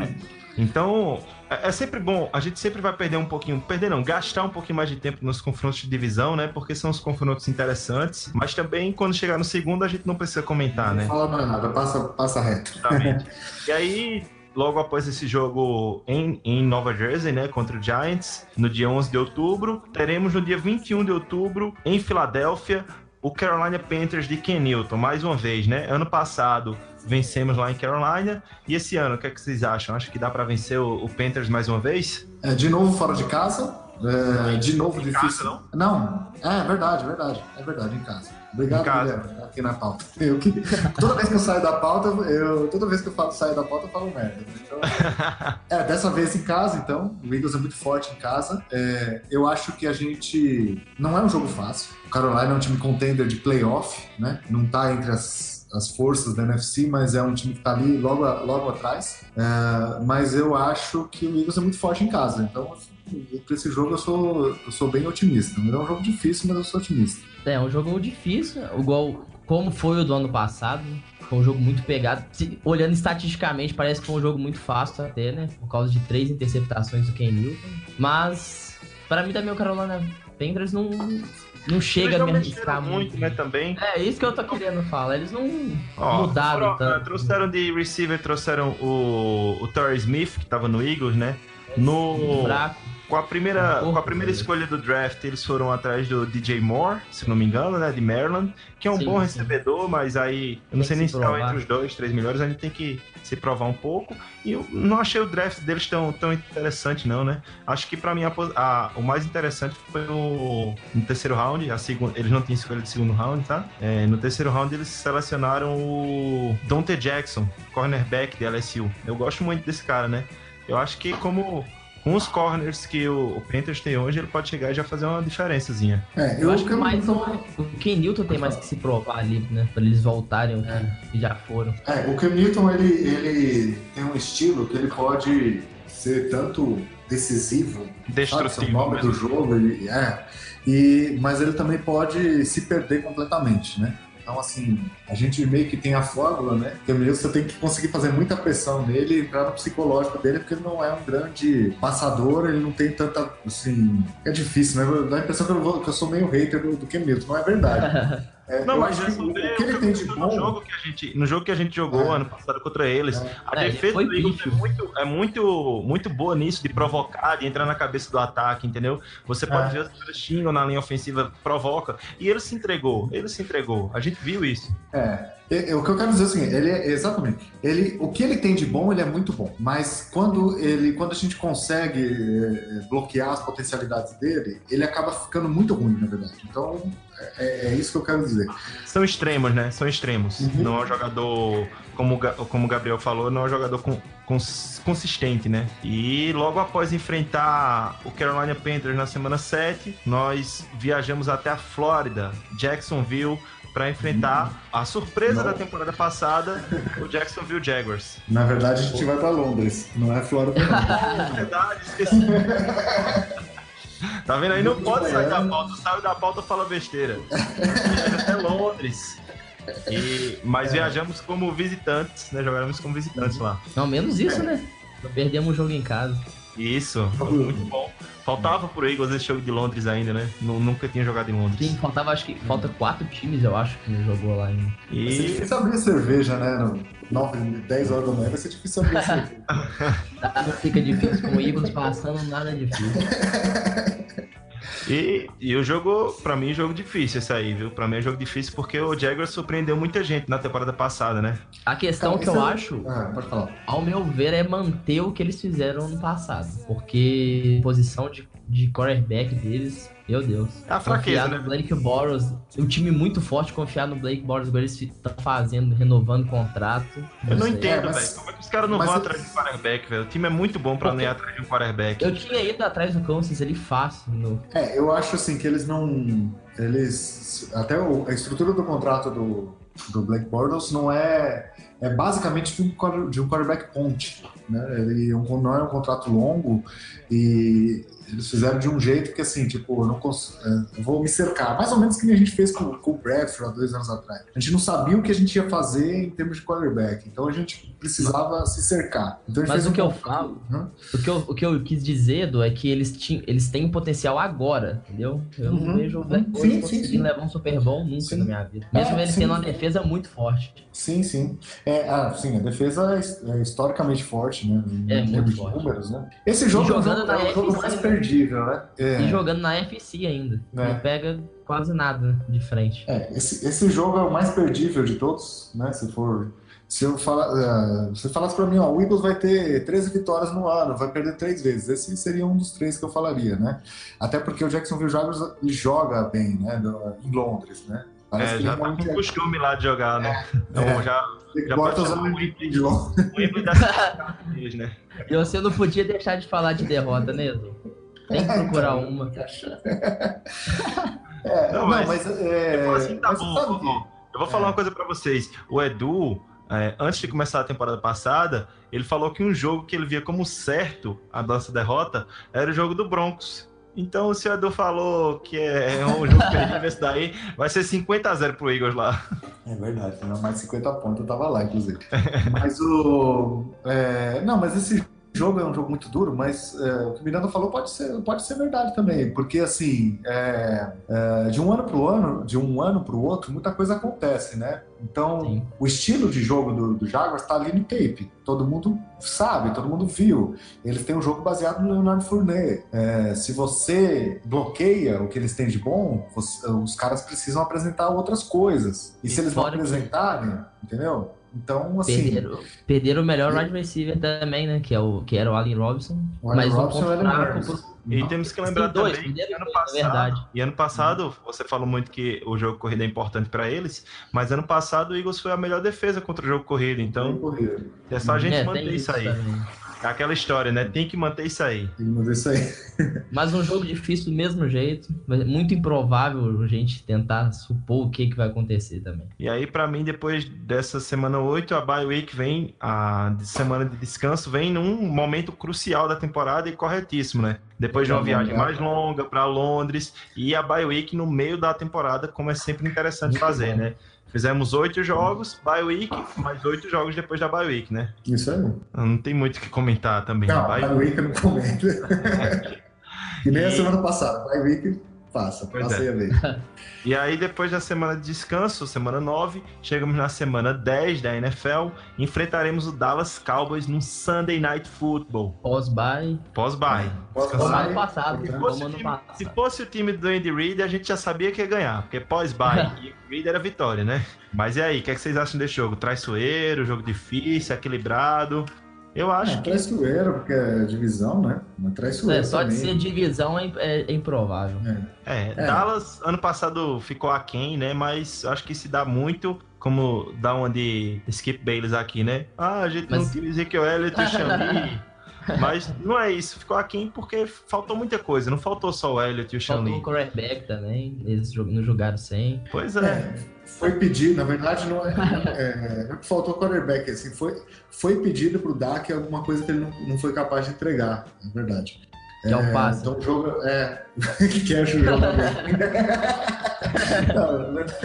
É. Então, é, é sempre bom, a gente sempre vai perder um pouquinho, perder não, gastar um pouquinho mais de tempo nos confrontos de divisão, né? Porque são os confrontos interessantes, mas também quando chegar no segundo a gente não precisa comentar, né? Não fala mais nada, passa, passa reto. Exatamente. e aí, logo após esse jogo em, em Nova Jersey, né, contra o Giants, no dia 11 de outubro. Teremos no dia 21 de outubro, em Filadélfia, o Carolina Panthers de Ken Newton, mais uma vez, né? Ano passado vencemos lá em Carolina. E esse ano, o que, é que vocês acham? Acho que dá para vencer o, o Panthers mais uma vez? É, de novo fora de casa. É, de novo Em difícil. casa, não? é verdade, verdade. É verdade, em casa. Obrigado. Guilherme, aqui na pauta. Eu que- toda vez que eu saio da pauta, eu, toda vez que eu falo sair da pauta, eu falo merda. Então, é, dessa vez em casa, então. O Eagles é muito forte em casa. É, eu acho que a gente. Não é um jogo fácil. O Carolina é um time contender de playoff, né? Não tá entre as, as forças da NFC, mas é um time que tá ali logo, logo atrás. É, mas eu acho que o Eagles é muito forte em casa. Então, assim, pra esse jogo eu sou, eu sou bem otimista. Não é um jogo difícil, mas eu sou otimista. É, um jogo difícil, igual como foi o do ano passado. Foi um jogo muito pegado. Se- olhando estatisticamente, parece que foi um jogo muito fácil até, né? Por causa de três interceptações do Ken Newton. Mas, pra mim também o Carolina Panthers não, não chega a me arriscar muito, muito. né, também. É isso que eu tô querendo falar. Eles não Ó, mudaram foram- tanto. Trouxeram de receiver, trouxeram o, o Torrey Smith, que tava no Eagles, né? No, fraco. Com, a primeira, Porra, com a primeira escolha do draft, eles foram atrás do DJ Moore, se não me engano, né? De Maryland, que é um Sim, bom sim. recebedor, mas aí eu não Tem sei nem se tá provar. entre os dois, três melhores, a gente tem que se provar um pouco. E eu não achei o draft deles tão, tão interessante, não, né? Acho que pra mim a a- o mais interessante foi o, no terceiro round, a segun- eles não tinham escolha de segundo round, tá? É, no terceiro round eles selecionaram o Dante Jackson, cornerback de LSU. Eu gosto muito desse cara, né? Eu acho que como com os corners que o, o Panthers tem hoje, ele pode chegar e já fazer uma diferençazinha. É, Eu, acho que mais o, o Ken Newton tem mais que se provar ali, né? Pra eles voltarem o que- que já foram. É, o Cam Newton, ele, ele tem um estilo que ele pode ser tanto decisivo, sabe? Esse é o Destrutivo nome do jogo, ele, é, e, mas ele também pode se perder completamente, né? Então, assim, a gente meio que tem a fórmula, né? Que mesmo você tem que conseguir fazer muita pressão nele e entrar no psicológico dele, porque ele não é um grande passador, ele não tem tanta, assim... É difícil, né? Dá a impressão que eu, vou- que eu sou meio hater do, do Cam Newton, não é verdade. É, Não, mas acho que o, que ele tem de no bom... jogo que a gente, no jogo que a gente jogou É. ano passado contra eles, É. a É, defesa do Eagles é muito, é muito, muito boa nisso de provocar, de entrar na cabeça do ataque, entendeu? Você pode É. ver os caras xingam na linha ofensiva, provoca, e ele se entregou, ele se entregou. A gente viu isso. É, é, é, o que eu quero dizer é o seguinte, ele é exatamente, ele, o que ele tem de bom, ele é muito bom, mas quando ele, quando a gente consegue é, é, bloquear as potencialidades dele, ele acaba ficando muito ruim, na verdade. Então, é, é isso que eu quero dizer. São extremos, né? São extremos. Uhum. Não é um jogador, como, como o Gabriel falou, não é um jogador com, cons- consistente, né? E logo após enfrentar o Carolina Panthers na semana 7, nós viajamos até a Flórida, Jacksonville, para enfrentar a surpresa Não. da temporada passada, o Jacksonville Jaguars. Na verdade, a gente vai para Londres, não é Flórida, não. É verdade, esqueci. Tá vendo aí? Não pode sair da pauta. Sai da pauta fala besteira. Até Londres. E, mas viajamos como visitantes, né? Jogamos como visitantes lá. Não, menos isso, né? Perdemos o jogo em casa. Isso, foi muito bom. Faltava pro Eagles esse jogo de Londres ainda, né? Nu- Nunca tinha jogado em Sim, Londres. faltava, acho que falta quatro times, eu acho, que jogou lá ainda. Vai ser E difícil abrir cerveja, né? No 9, 10 horas da manhã vai ser difícil abrir cerveja. Nada fica difícil com o Eagles passando, nada é difícil. E, e o jogo, pra mim, jogo difícil esse aí, viu? Pra mim é jogo difícil porque o Jaguars surpreendeu muita gente na temporada passada, né? A questão Cara, que eu isso é- acho, Ah, pode falar. ao meu ver, é manter o que eles fizeram ano passado. Porque posição de, de quarterback deles, meu Deus. É a fraqueza, confiar né? no Blake Boros, um time muito forte, confiar no Blake Boros, agora eles estão fazendo, renovando contrato. Eu não sei. entendo, É, mas- velho. Como é que os caras não mas vão eu- atrás de um quarterback, velho? O time é muito bom pra não ir atrás de um quarterback. Eu tinha ido atrás do Kansas ali fácil. No... É, eu acho assim que eles não. Eles. Até o- a estrutura do contrato do, do Blake Bortles não é. É basicamente de um, quarter- de um quarterback ponte. Né? Ele é um- não é um contrato longo e eles fizeram de um jeito que assim, tipo, eu não cons- é, eu vou me cercar. Mais ou menos que a gente fez com, com o Bradford há dois anos atrás. A gente não sabia o que a gente ia fazer em termos de quarterback, então a gente precisava se cercar. Então Mas o um que eu contrato- falo- Hã? O que, eu, o que eu quis dizer, Edu, é que eles, tinham, eles têm potencial agora, entendeu? Eu Uhum, não vejo o uhum. Bolt Sim, sim, conseguindo sim. levar um Super Bowl nunca Sim. na minha vida. Mesmo É, eles sim, tendo uma defesa muito forte. Sim, sim. É, ah, sim, a defesa é, é historicamente forte, né? Em É, muito forte. números, né? Esse jogo é o jogando jogo, na é o jogo mais né? perdível, né? É, E jogando na FC ainda. É. Não pega quase nada de frente. é, esse, esse jogo é o mais perdível de todos, né? Se for, Se eu falar, eh, você falasse pra mim, ó, o Eagles vai ter 13 vitórias no ano, vai perder três vezes. Esse seria um dos três que eu falaria, né? Até porque o Jacksonville Jaguars joga bem, né? Em Londres, né? É, que já ele tá com é- costume lá de jogar, né? Então É. já, ele já bota pode os de Estados né? E você não podia deixar de falar de derrota, né, Edu? Tem que procurar uma. É, Não, não, mas- mas, é, assim, tá mas bom, ó, Eu vou falar uma coisa pra vocês. O Edu, é, antes de começar a temporada passada, ele falou que um jogo que ele via como certo a nossa derrota era o jogo do Broncos. Então, o Edu falou que é um jogo perdido esse daí, vai ser 50 a 0 pro Eagles lá. É verdade, mais 50 pontos eu tava lá, inclusive. mas o. é, não, mas esse jogo é um jogo muito duro, mas é, o que o Miranda falou pode ser, pode ser verdade também, porque assim, é, é, de um ano para o ano, de um ano para o outro, muita coisa acontece, né? Então, Sim. o estilo de jogo do, do Jaguars está ali no tape. Todo mundo sabe, todo mundo viu. Eles têm um jogo baseado no Leonardo Fournet. É, se você bloqueia o que eles têm de bom, você- os caras precisam apresentar outras coisas. E, E se eles não fora que- apresentarem, entendeu? Então, assim. Perderam, perderam o melhor wide receiver também, né? Que, é o, que era o Allen Robinson. O Allen mas um Robinson ponto e o E temos que lembrar dois, também que ano passado, é verdade. e ano passado, você falou muito que o jogo corrido é importante pra eles, mas ano passado o Eagles foi a melhor defesa contra o jogo corrido, então corrida. é só a gente É, manter isso aí. também. É aquela história, né? Tem que manter isso aí. Tem que fazer isso aí. Mas um jogo difícil do mesmo jeito. mas Muito improvável a gente tentar supor o que, que vai acontecer também. E aí, pra mim, depois dessa semana 8, a bye week vem, a de- semana de descanso, vem num momento crucial da temporada e corretíssimo, né? Depois de uma viagem mais longa pra Londres e a bye week no meio da temporada, como é sempre interessante Muito fazer, bom. né? Fizemos oito jogos, bye week, mais oito jogos depois da bye week, né? Isso aí. Não tem muito o que comentar também. Não, Bye Bye Week eu não comento. e nem a E- semana passada. Bye Week passa, Pois passei é. a ver. E aí, depois da semana de descanso, semana 9, chegamos na semana 10 da NFL, enfrentaremos o Dallas Cowboys no Sunday Night Football, Pós-bye. pós-bye. Pós-bye. Como Vai. ano passado. Se Como fosse, time, passado. se fosse o time do Andy Reid, a gente já sabia que ia ganhar, porque pós-bye e Reid era vitória, né? Mas e aí, o que, é que vocês acham desse jogo? Traiçoeiro, jogo difícil, equilibrado? Eu acho É, que traiçoeiro, porque é divisão, né? Mas traiçoeiro É, só de também. ser divisão é, é- é improvável. É, É. Dallas ano passado ficou aquém, né? Mas acho que se dá muito, como dá uma de Skip Bayless aqui, né? Ah, a gente não Mas- tem Ezekiel Elliott e o Xanli. Mas não é isso, ficou aquém porque faltou muita coisa, não faltou só o Elliott e o Faltou o quarterback também. Eles não jogaram sem. Pois é. É, foi pedido, na verdade, não é, é, não é faltou quarterback, assim, foi, foi pedido pro Dak alguma coisa que ele não, não foi capaz de entregar, é verdade. Que é um passe. Então o jogo é. que quer jogar bem. não, na verdade,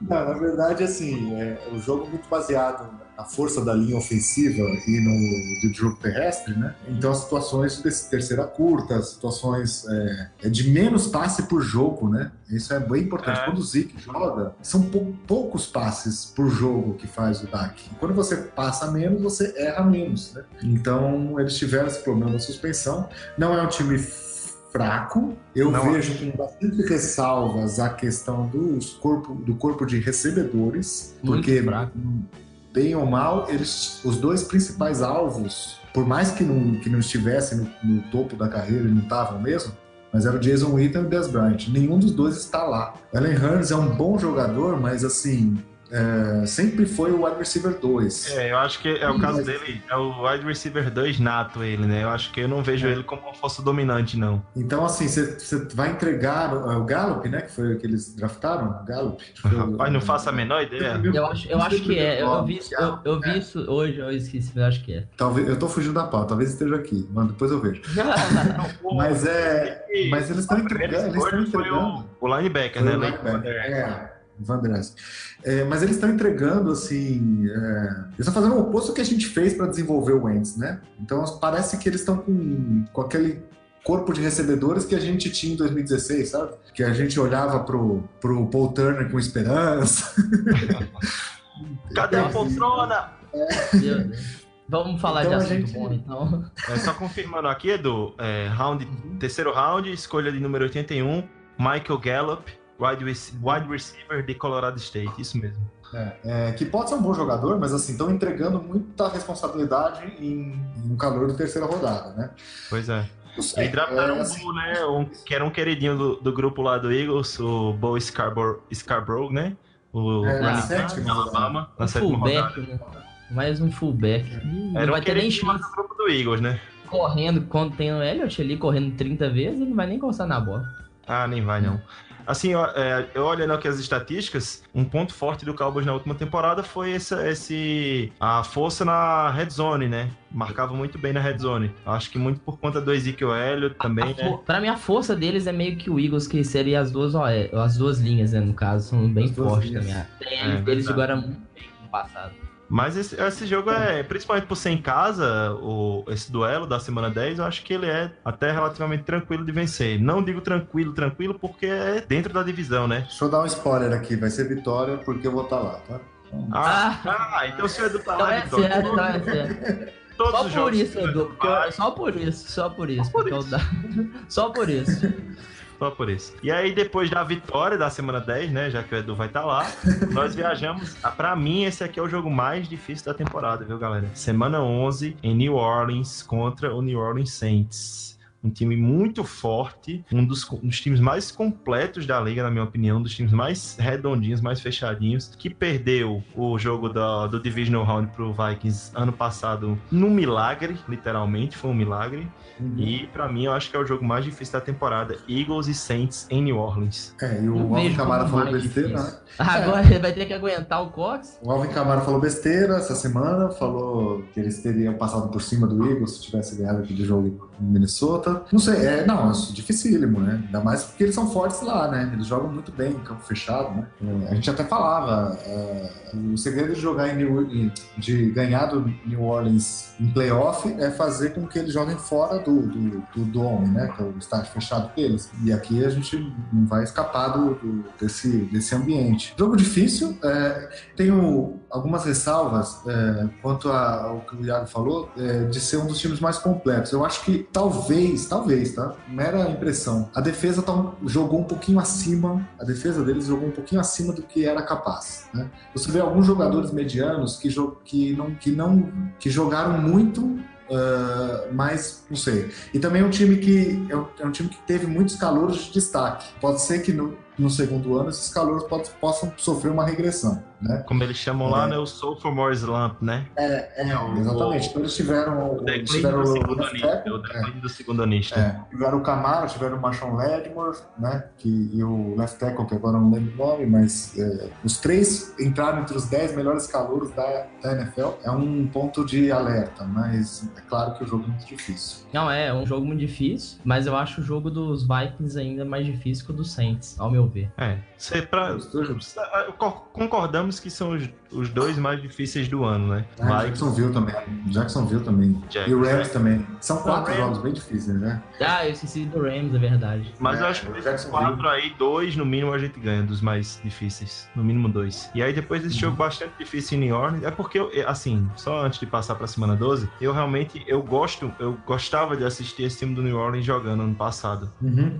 não, na verdade, assim, é o jogo muito baseado na força da linha ofensiva e no do jogo terrestre, né? Então as situações de terceira curta, as situações é, é de menos passe por jogo, né? Isso é bem importante. É. Quando o Zeke joga, são pou- poucos passes por jogo que faz o Dak. Quando você passa menos, você erra menos, né? Então eles tiveram esse problema da suspensão. Não é um time fraco. Eu Não vejo com bastante ressalvas a questão dos corpo, do corpo de recebedores, Muito porque fraco. bem ou mal, eles, os dois principais alvos, por mais que não, que não estivessem no, no topo da carreira e não estavam mesmo, mas era o Jason Witten e o Des Bryant. Nenhum dos dois está lá. Allen Hurns é um bom jogador, mas assim, é, sempre foi o wide receiver 2. É, eu acho que é o caso dele, é o wide receiver 2 nato ele, né? Eu acho que eu não vejo É. ele como uma força dominante, não. Então, assim, você vai entregar o, o Gallup, né? Que foi o que eles draftaram? O Gallup. foi o- Rapaz, não faço a menor ideia. Eu acho, eu acho que é. Eu, eu vi, isso, eu, eu vi isso hoje, eu esqueci, mas eu acho que é. Talvez, eu tô fugindo da pauta, talvez esteja aqui, mas depois eu vejo. Mas é. Mas eles estão entregando. Eles estão entregando. o, o linebacker, Foi né? o linebacker. É, Van Der Esch. É, mas eles estão entregando, assim. é, eles estão fazendo o oposto que a gente fez para desenvolver o Wentz, né? Então parece que eles estão com, com aquele corpo de recebedores que a gente tinha em 2016, sabe? Que a gente olhava pro, pro Paul Turner com esperança. Cadê a poltrona? Deus. Vamos falar Então de assunto gente- bom, então. É, só confirmando aqui, Edu, é, round, terceiro round, escolha de número 81, Michael Gallup, wide, wide receiver de Colorado State, isso mesmo. É, é, que pode ser um bom jogador, mas assim, estão entregando muita responsabilidade em, em um calor de terceira rodada, né? Pois é. Sei, E draftaram é, um assim, Bull, né? Um, que era um queridinho do, do grupo lá do Eagles, o Bo Scarborough, Scarborough né? O É, running na sétima Alabama, na Um sétima rodada. fullback, né? Mais um fullback. Ih, Era não um vai ter nem chance do grupo do Eagles, né? correndo quando tem o Elliot ali correndo 30 vezes, ele não vai nem encostar na bola. Ah, nem vai não. Assim, é, eu olhando aqui as estatísticas, um ponto forte do Cowboys na última temporada foi esse, esse a força na red zone, né? Marcava muito bem na red zone. Acho que muito por conta do Ezekiel Elliott também, A né? fo- Pra mim, a força deles é meio que o Eagles, que seria as duas, as duas linhas, né? No caso, são bem fortes também. A TN É, deles verdade. jogaram muito bem no passado. Mas esse, esse jogo é, principalmente por ser em casa, o, esse duelo da semana 10, eu acho que ele é até relativamente tranquilo de vencer. Não digo tranquilo, tranquilo, porque é dentro da divisão, né? Deixa eu dar um spoiler aqui, vai ser vitória porque eu vou estar lá, tá? Então, Ah, ah, então o Edu tá Então lá, é Vitória, certo, então é certo. Todos Só os por jogos isso, que o Edu. Porque eu- Só por isso, só por isso. Só por eu isso. Só por isso. Só por isso. E aí, depois da vitória da semana 10, né? Já que o Edu vai estar lá, nós viajamos. Ah, Pra mim, esse aqui é o jogo mais difícil da temporada, viu, galera? Semana 11 em New Orleans contra o New Orleans Saints. Um time muito forte, um dos, um dos times mais completos da liga, na minha opinião, um dos times mais redondinhos, mais fechadinhos, que perdeu o jogo da- do Divisional Round pro Vikings ano passado num milagre, literalmente, foi um milagre. E pra mim, eu acho que é o jogo mais difícil da temporada. Eagles e Saints em New Orleans. É, e o Alvin Camara falou besteira, né? difícil. Agora ele vai ter que aguentar o Cox. O Alvin Camara falou besteira essa semana, falou que eles teriam passado por cima do Eagles se tivesse ganhado aquele jogo em Minnesota. Não sei, é, não, é dificílimo, né? Ainda mais porque eles são fortes lá, né? Eles jogam muito bem em campo fechado, né? É, a gente até falava, é, o segredo de jogar em New, de ganhar do New Orleans em playoff é fazer com que eles joguem fora do, do, do dome, né? Que é o estádio fechado deles. E aqui a gente não vai escapar do, do- desse, desse ambiente. Jogo difícil, é, tenho algumas ressalvas é, quanto a- ao que o Iago falou, é, de ser um dos times mais completos. Eu acho que talvez, talvez, tá? Mera impressão. A defesa tá jogou um pouquinho acima, a defesa deles jogou um pouquinho acima do que era capaz. Né? Você vê alguns jogadores medianos que, jo- que, não, que, não, que jogaram muito. ah, mas não sei. E também é um time que é um, é um time que teve muitos calouros de destaque. Pode ser que no, no segundo ano esses calouros possam sofrer uma regressão, né? Como eles chamam lá, É. né? O Sophomore Slump, né? É, é, o- exatamente. Então eles tiveram, O declínio tiveram do o segundo left anista. O é, do segundo anista. é, tiveram o Camaro, tiveram o Marshawn Ledmore, né? Que, e o left tackle, que agora eu não lembro o nome, mas é, os três entraram entre os 10 melhores calouros da, da NFL. É um ponto de alerta, mas é claro que o jogo é muito difícil. Não, é, é um jogo muito difícil, mas eu acho o jogo dos Vikings ainda mais difícil que o dos Saints, ao meu ver. É. Cê, pra, dois- co- concordamos que são os, os dois mais difíceis do ano, né? Ah, Vikings, Jacksonville também. Jacksonville também. Jack- E o Rams também. São quatro jogos bem difíceis, né? Ah, eu esqueci do Rams, é verdade. Mas eu É, acho que desses quatro aí, dois no mínimo a gente ganha, dos mais difíceis. No mínimo dois. E aí depois desse Uhum. jogo bastante difícil em New Orleans, é porque, eu, assim, só antes de passar pra semana 12, eu realmente, eu gosto, eu gostava de assistir esse time do New Orleans jogando ano passado.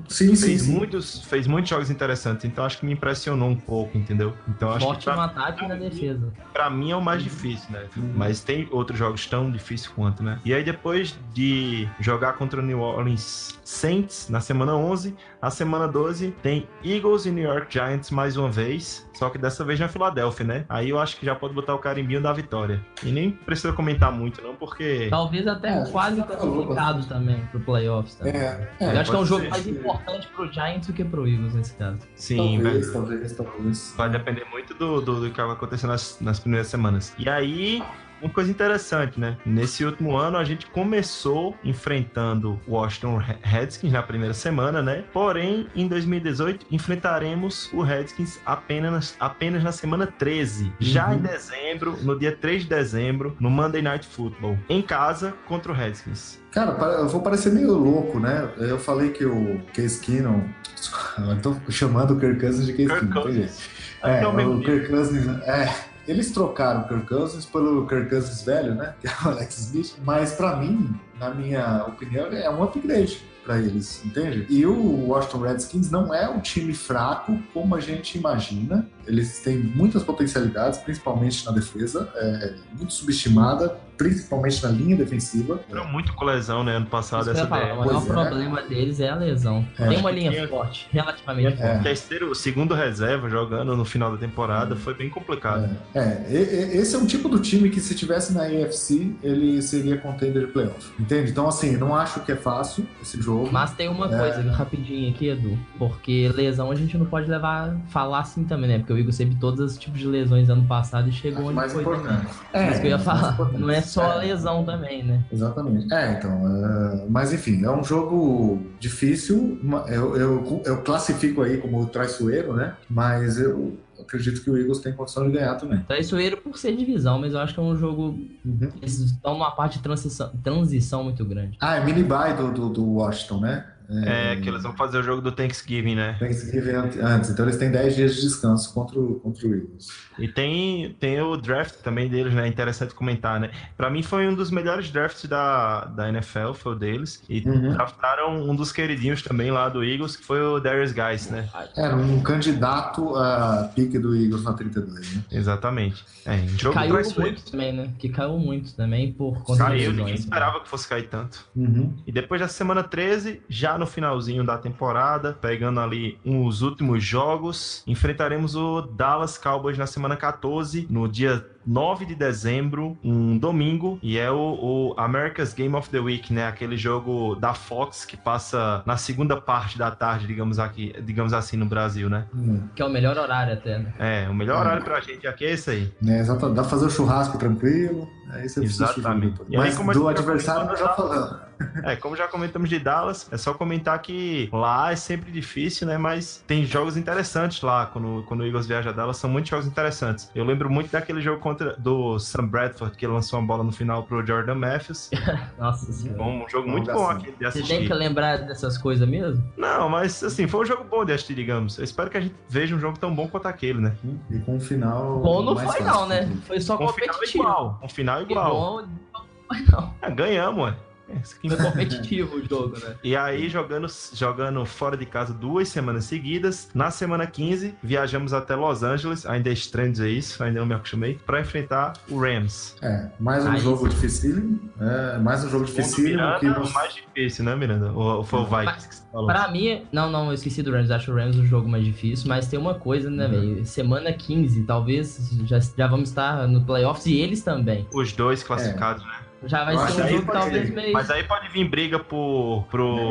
Sim, sim, Fez sim. muitos, fez muitos jogos interessantes, então acho que me impressionou um pouco, entendeu? Então acho Forte que no ataque e na defesa. Pra mim é o mais difícil, né? Mas tem outros jogos tão difíceis quanto, né? E aí depois de jogar contra o New Orleans Saints na semana 11, a semana 12 tem Eagles e New York Giants mais uma vez, só que dessa vez na Filadélfia, né? Aí eu acho que já pode botar o carimbinho da vitória. E nem precisa comentar muito não, porque Talvez até É, quase classificado também pro playoffs. Também. É, eu é, acho que é um jogo ser. mais importante pro Giants do que pro Eagles nesse caso. sim, talvez, velho. talvez, talvez. Vai depender muito do, do, do que vai acontecer nas, nas primeiras semanas. E aí, uma coisa interessante, né? Nesse último ano, a gente começou enfrentando o Washington Redskins na primeira semana, né? Porém, em 2018, enfrentaremos o Redskins apenas, apenas na semana 13. Já em dezembro, no dia 3 de dezembro, no Monday Night Football. Em casa, contra o Redskins. Cara, eu vou parecer meio louco, né? Eu falei que o Case Keenum... Eu tô chamando o Kirk Cousins de Case Kirk Keenum, tá, Cousins. Até É, o nível. Kirk Cousins... É, eles trocaram o Kirk Cousins pelo Kirk Cousins velho, né? Que é o Alex Smith. Mas pra mim, na minha opinião, é um upgrade pra eles, entende? E o Washington Redskins não é um time fraco como a gente imagina. Eles têm muitas potencialidades, principalmente na defesa, é, muito subestimada, principalmente na linha defensiva. Sofreu muito com lesão, né? Ano passado, essa falar, o maior Pois é. problema deles é a lesão. É. Tem uma linha tinha- forte, relativamente forte. É. Terceiro, segundo reserva jogando no final da temporada foi bem complicado. É, esse é um tipo do time que se tivesse na AFC, ele seria contender de playoff. Entende? Então, assim, não acho que é fácil esse jogo. Mas tem uma É. coisa rapidinho aqui, Edu. Porque lesão a gente não pode levar, falar assim também, né? Porque o Igor teve todos os tipos de lesões ano passado e chegou onde mais foi importante. também. É, isso que eu ia mais falar. importante. Não é só É. lesão também, né? Exatamente. É, então. é, Mas enfim, é um jogo difícil. Eu, eu, eu classifico aí como traiçoeiro, né? Mas eu acredito que o Eagles tem condição de ganhar também. Traiçoeiro por ser divisão, mas eu acho que é um jogo. Uhum. Eles estão numa parte de transição, transição muito grande. Ah, é mini bye do, do, do Washington, né? É, que eles vão fazer o jogo do Thanksgiving, né? Thanksgiving ante- antes, então eles têm 10 dias de descanso contra o, contra o Eagles. E tem, tem o draft também deles, né? Interessante comentar, né? Pra mim foi um dos melhores drafts da, da NFL, foi o deles. E Uhum. draftaram um dos queridinhos também lá do Eagles, que foi o Darius Guys, né? Era um candidato a pique do Eagles na 32, né? Exatamente. É, em jogo caiu muito também, né? Que caiu muito também por conta de Caiu, ninguém né? esperava que fosse cair tanto. Uhum. E depois da semana 13, já no finalzinho da temporada, pegando ali os últimos jogos, enfrentaremos o Dallas Cowboys na semana 14, no dia 9 de dezembro, um domingo, e é o, o America's Game of the Week, né? Aquele jogo da Fox que passa na segunda parte da tarde, digamos aqui, digamos assim no Brasil, né? Uhum. Que é o melhor horário até, né? É, o melhor horário pra gente aqui é esse aí. É, exatamente. Dá pra fazer o churrasco tranquilo. Aí você Exatamente. aí, Mas como a do adversário nós já falamos. É, como já comentamos de Dallas, é só comentar que lá é sempre difícil, né? Mas tem jogos interessantes lá. Quando, quando o Eagles viaja a Dallas, são muitos jogos interessantes. Eu lembro muito daquele jogo contra do Sam Bradford, que lançou uma bola no final pro Jordan Matthews. Nossa senhora. Bom, um jogo muito bom aqui de Você tem que assistir. lembrar dessas coisas mesmo? Não, mas assim, foi um jogo bom de assistir, digamos. Eu espero que a gente veja um jogo tão bom quanto aquele, né? E com um final. Bom não mais foi fácil. não, né? Foi só Com um final competitivo. igual. Um final igual. bom, não foi não. É, ganhamos, ué. É, Foi importa. competitivo o jogo, né? E aí, jogando, jogando fora de casa duas semanas seguidas. Na semana 15, viajamos até Los Angeles. Ainda é estranho dizer isso, ainda não me acostumei. Pra enfrentar o Rams. É, mais um Aí jogo sim. dificílimo. É, mais um jogo dificílimo Miranda que é o mais difícil, né, Miranda? Ou, ou foi o Vikings que você falou? Pra mim, não, não, eu esqueci do Rams. Acho o Rams o jogo mais difícil, mas tem uma coisa, né, Uhum. velho? Semana 15, talvez já, já vamos estar no playoffs e eles também. Os dois classificados, né? Já vai Eu ser acho um jogo talvez ser. meio. Mas aí pode vir briga por, pro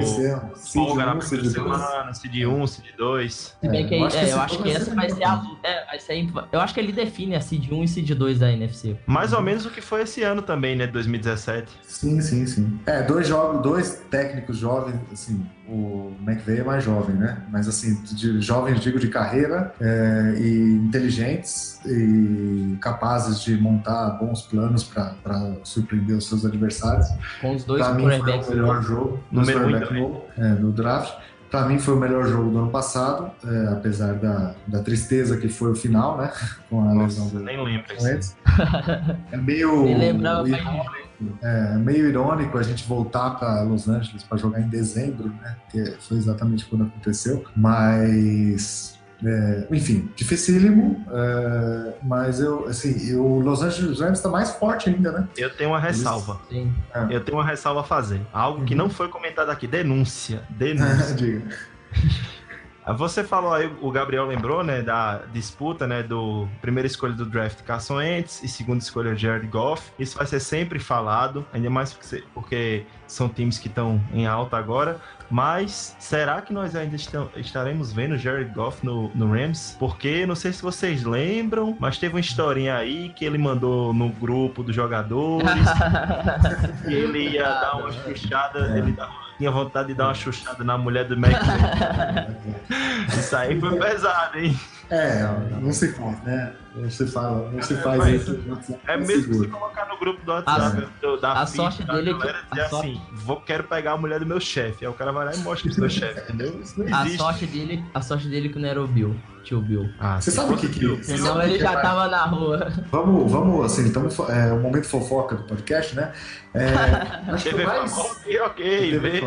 folga na um, primeira semana, seed 1, seed 2. Se bem É, que, eu aí- acho que é, eu acho que essa ser vai ser a. É, vai ser, eu acho que ele define a Seed 1 e Seed 2 da NFC. Mais ou menos o que foi esse ano também, né? 2017. Sim, sim, sim. É, dois jogos, dois técnicos jovens, assim, o McVeigh é mais jovem, né? Mas assim, de jovens, digo, de carreira é, e inteligentes e capazes de montar bons planos para surpreender os seus adversários. Com os dois Para mim foi o melhor jogo do Número um é, no draft. Para mim foi o melhor jogo do ano passado, é, apesar da, da tristeza que foi o final, né? Com a lesão Nossa, do nem lembro. É meio Nem lembrava, mas- irônico, é meio irônico a gente voltar para Los Angeles para jogar em dezembro, né? Que foi exatamente quando aconteceu. Mas é, enfim, dificílimo, é, mas eu, assim, o Los Angeles Rams está mais forte ainda, né? Eu tenho uma ressalva. Sim. Eu tenho uma ressalva a fazer. Algo que Uhum. não foi comentado aqui. Denúncia. Denúncia. Diga. Você falou aí, o Gabriel lembrou, né, da disputa, né, do primeira escolha do draft Carson Wentz e segunda escolha Jared Goff. Isso vai ser sempre falado, ainda mais porque, porque são times que estão em alta agora. Mas será que nós ainda estaremos vendo Jared Goff no, no Rams? Porque não sei se vocês lembram, mas teve uma historinha aí que ele mandou no grupo dos jogadores que ele ia dar uma chuchada, ele dava- tinha vontade de dar uma chuchada na mulher do McVay. Isso aí foi pesado, hein? É, não se faz, né? Não se fala, não se faz Mas- isso. É mesmo que se colocar no grupo do WhatsApp do- da a FIT, sorte da dele é que- galera dizer a sorte- assim, vou, quero pegar a mulher do meu chefe. Aí o cara vai lá e mostra pro seu chefe, entendeu? Isso não A existe. sorte dele, a sorte dele que não era o Bill, tio Bill. Ah, Você sabe o que que- Senão sabe ele já tava na rua. Vamos, vamos, assim, estamos, é o momento fofoca do podcast, né? É, acho que mais, ok, ok.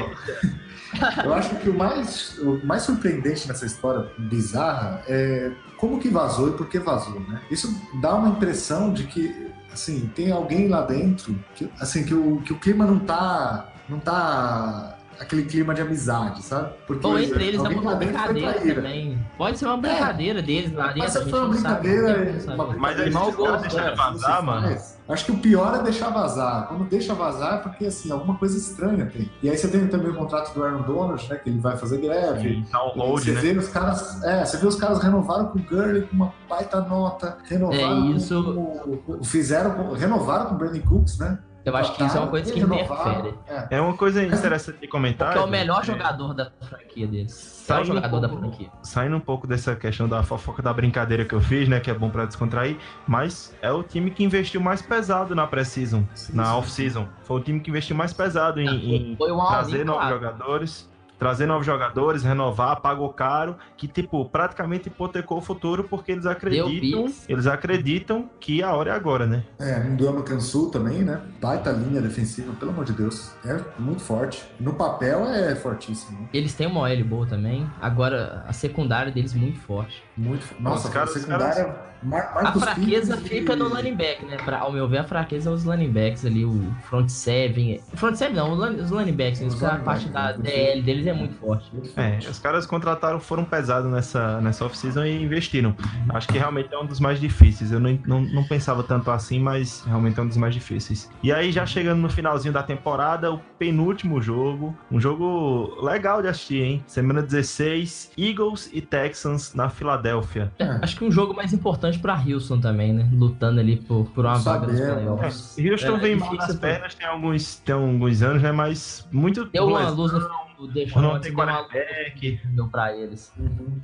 Eu acho que o mais, o mais surpreendente nessa história bizarra é como que vazou e por que vazou, né? Isso dá uma impressão de que, assim, tem alguém lá dentro que, assim, que o, que o clima não tá, não tá aquele clima de amizade, sabe? Porque Ou entre eles é uma brincadeira também. Pode ser uma brincadeira deles lá dentro. Mas foi uma sabe, brincadeira, tem como uma saber. Mas aí brincadeira se os caras deixarem vazar, mano. Acho que o pior é deixar vazar. Quando deixa vazar é porque, assim, alguma coisa estranha tem. E aí você tem também o contrato do Aaron Donald, né? Que ele vai fazer greve. Download, você né? vê os caras. É, você vê os caras renovaram com o Gurley com uma baita nota. Renovaram É, isso- com, com- Fizeram. renovaram com o Brandon Cooks, né? Eu acho que isso é uma coisa que interfere. É. É uma coisa interessante de comentar. Porque é o melhor é, jogador da franquia deles. É o Saindo jogador um da pouco- franquia. Saindo um pouco dessa questão da fofoca da brincadeira que eu fiz, né? Que é bom pra descontrair, mas é o time que investiu mais pesado na pré-season, na off-season. Foi o time que investiu mais pesado em, em trazer novos claro. jogadores. Trazer novos jogadores, renovar, pagou caro, que, tipo, praticamente hipotecou o futuro porque eles acreditam. Eles acreditam que a hora é agora, né? É, no Duama Kansu também, né? Baita linha defensiva, pelo amor de Deus. É muito forte. No papel é fortíssimo. né? Eles têm uma OL boa também. Agora, a secundária deles muito forte. Muito fo- Nossa, Os caras- a secundária. Mar A Marcos fraqueza Peters fica e- no running back, né? Pra, ao meu ver, a fraqueza é os running backs ali, o front seven. Front seven não, os run- os running backs. Os Os a running parte da né? DL deles é muito forte. É, os caras contrataram, foram pesados nessa, nessa off-season e investiram. Acho que realmente é um dos mais difíceis. Eu não, não, não pensava tanto assim, mas realmente é um dos mais difíceis. E aí, já chegando no finalzinho da temporada, o penúltimo jogo. Um jogo legal de assistir, hein? Semana 16, Eagles e Texans na Filadélfia. É, Acho que um jogo mais importante pra Houston também, né? Lutando ali por, por uma vaga nos Sabemos. playoffs. Houston É, vem é mal nas pernas, tem alguns, tem alguns anos, né? Mas muito. Deu uma luz no o não Deshaun tem deu quarterback. pra eles.